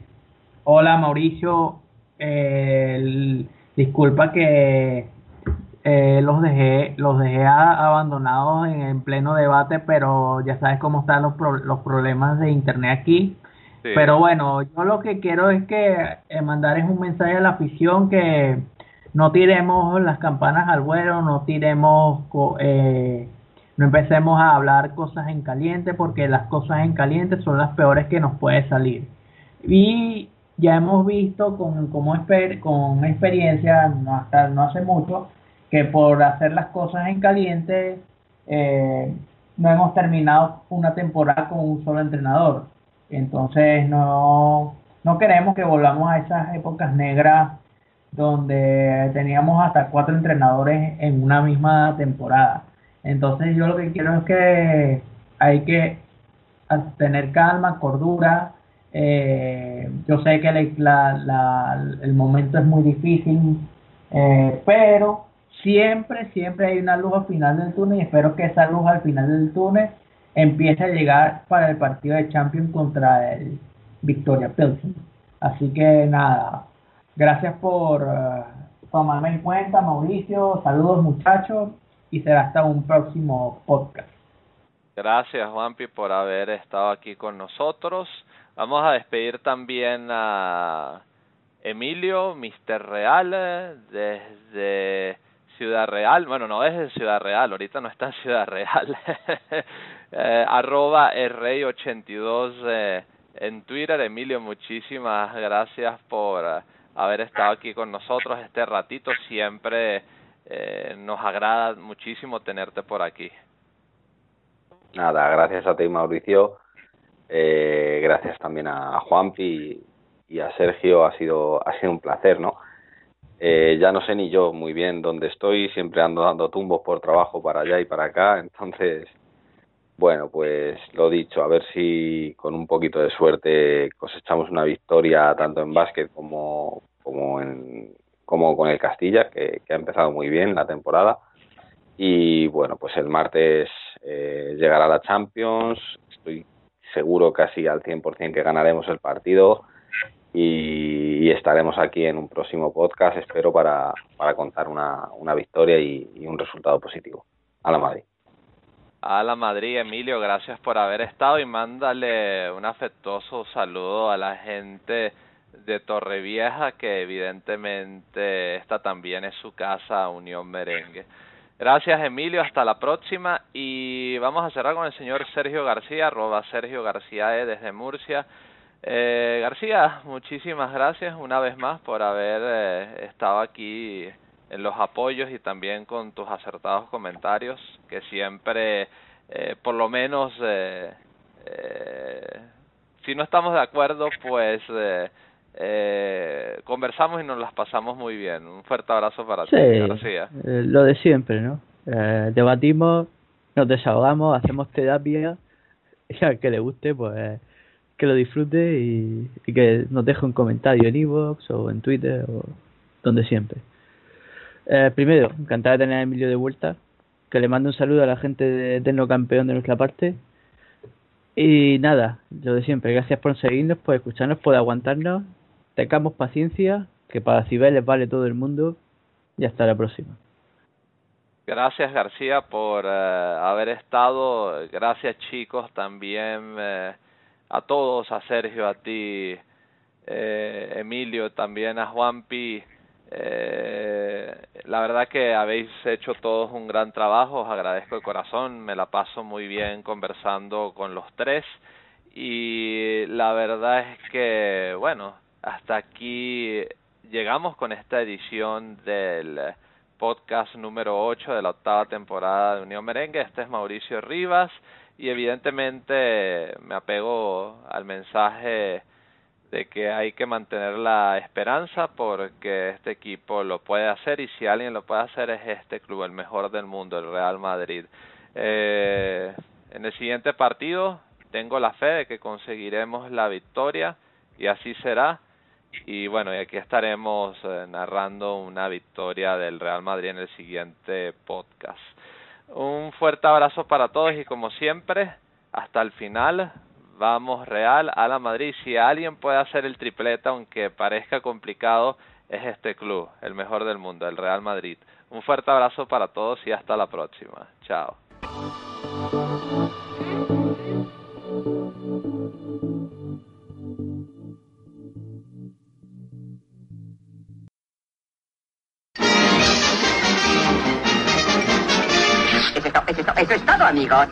hola Mauricio, eh, disculpa que eh, los dejé los dejé abandonados en, pleno debate pero ya sabes cómo están los, los problemas de internet aquí. Pero bueno yo lo que quiero es que eh, mandarles un mensaje a la afición que no tiremos las campanas al vuelo no tiremos eh, no empecemos a hablar cosas en caliente porque las cosas en caliente son las peores que nos puede salir y ya hemos visto con con experiencia hasta no hace mucho que por hacer las cosas en caliente eh, no hemos terminado una temporada con un solo entrenador. Entonces no, no queremos que volvamos a esas épocas negras donde teníamos hasta cuatro entrenadores en una misma temporada. Entonces yo lo que quiero es que hay que tener calma, cordura. Eh, yo sé que la, la, el momento es muy difícil, eh, pero siempre, siempre hay una luz al final del túnel y espero que esa luz al final del túnel empiece a llegar para el partido de Champions contra el Victoria Pilsen. Así que nada, gracias por eh, tomarme en cuenta, Mauricio. Saludos, muchachos, y será hasta un próximo podcast. Gracias, Juanpi, por haber estado aquí con nosotros. Vamos a despedir también a Emilio, Mister Real, desde Ciudad Real. Bueno, no desde Ciudad Real, ahorita no está en Ciudad Real. eh, arroba rey82 eh, en Twitter. Emilio, muchísimas gracias por haber estado aquí con nosotros este ratito. Siempre eh, nos agrada muchísimo tenerte por aquí. Nada, gracias a ti, Mauricio. Eh, gracias también a Juanpi y a Sergio. Ha sido, ha sido un placer, ¿no? Eh, ya no sé ni yo muy bien dónde estoy, siempre ando dando tumbos por trabajo para allá y para acá, entonces, bueno, pues lo dicho, a ver si con un poquito de suerte cosechamos una victoria tanto en básquet como, como, en, como con el Castilla, que, ha empezado muy bien la temporada. Y bueno, pues el martes eh, llegará la Champions, estoy seguro casi al 100% que ganaremos el partido y, y, estaremos aquí en un próximo podcast, espero, para, para contar una, una victoria y, y un resultado positivo. A la Madrid. A la Madrid, Emilio, gracias por haber estado y mándale un afectuoso saludo a la gente de Torrevieja, que evidentemente esta también es su casa, Unión Merengue. Gracias Emilio, hasta la próxima y vamos a cerrar con el señor Sergio García, arroba Sergio García E desde Murcia. Eh, García, muchísimas gracias una vez más por haber eh, estado aquí en los apoyos y también con tus acertados comentarios, que siempre, eh, por lo menos, eh, eh, si no estamos de acuerdo, pues eh, conversamos y nos las pasamos muy bien. Un fuerte abrazo para Sí, ti, García. eh, lo de siempre, ¿no? Eh, debatimos, nos desahogamos, hacemos terapia y al que le guste, pues que lo disfrute y, y que nos deje un comentario en iVoox o en Twitter o donde siempre. Eh, primero, encantado de tener a Emilio de vuelta, que le mando un saludo a la gente de Eterno Campeón de nuestra parte. Y nada, lo de siempre, gracias por seguirnos, por escucharnos, por aguantarnos. Tengamos paciencia, que para Cibeles vale todo el mundo. Y hasta la próxima. Gracias García por eh, haber estado. Gracias chicos también eh, a todos, a Sergio, a ti, eh, Emilio, también a Juanpi. Eh, la verdad que habéis hecho todos un gran trabajo, os agradezco de corazón, me la paso muy bien conversando con los tres y la verdad es que, bueno, hasta aquí llegamos con esta edición del podcast número 8 de la octava temporada de Unión Merengue. Este es Mauricio Rivas y evidentemente me apego al mensaje de que hay que mantener la esperanza porque este equipo lo puede hacer y si alguien lo puede hacer es este club, el mejor del mundo, el Real Madrid. Eh, en el siguiente partido tengo la fe de que conseguiremos la victoria y así será. Y bueno, y aquí estaremos eh, narrando una victoria del Real Madrid en el siguiente podcast. Un fuerte abrazo para todos y como siempre, hasta el final, vamos Real a la Madrid. Si alguien puede hacer el triplete, aunque parezca complicado, es este club, el mejor del mundo, el Real Madrid. Un fuerte abrazo para todos y hasta la próxima. Chao. eso es todo, amigos.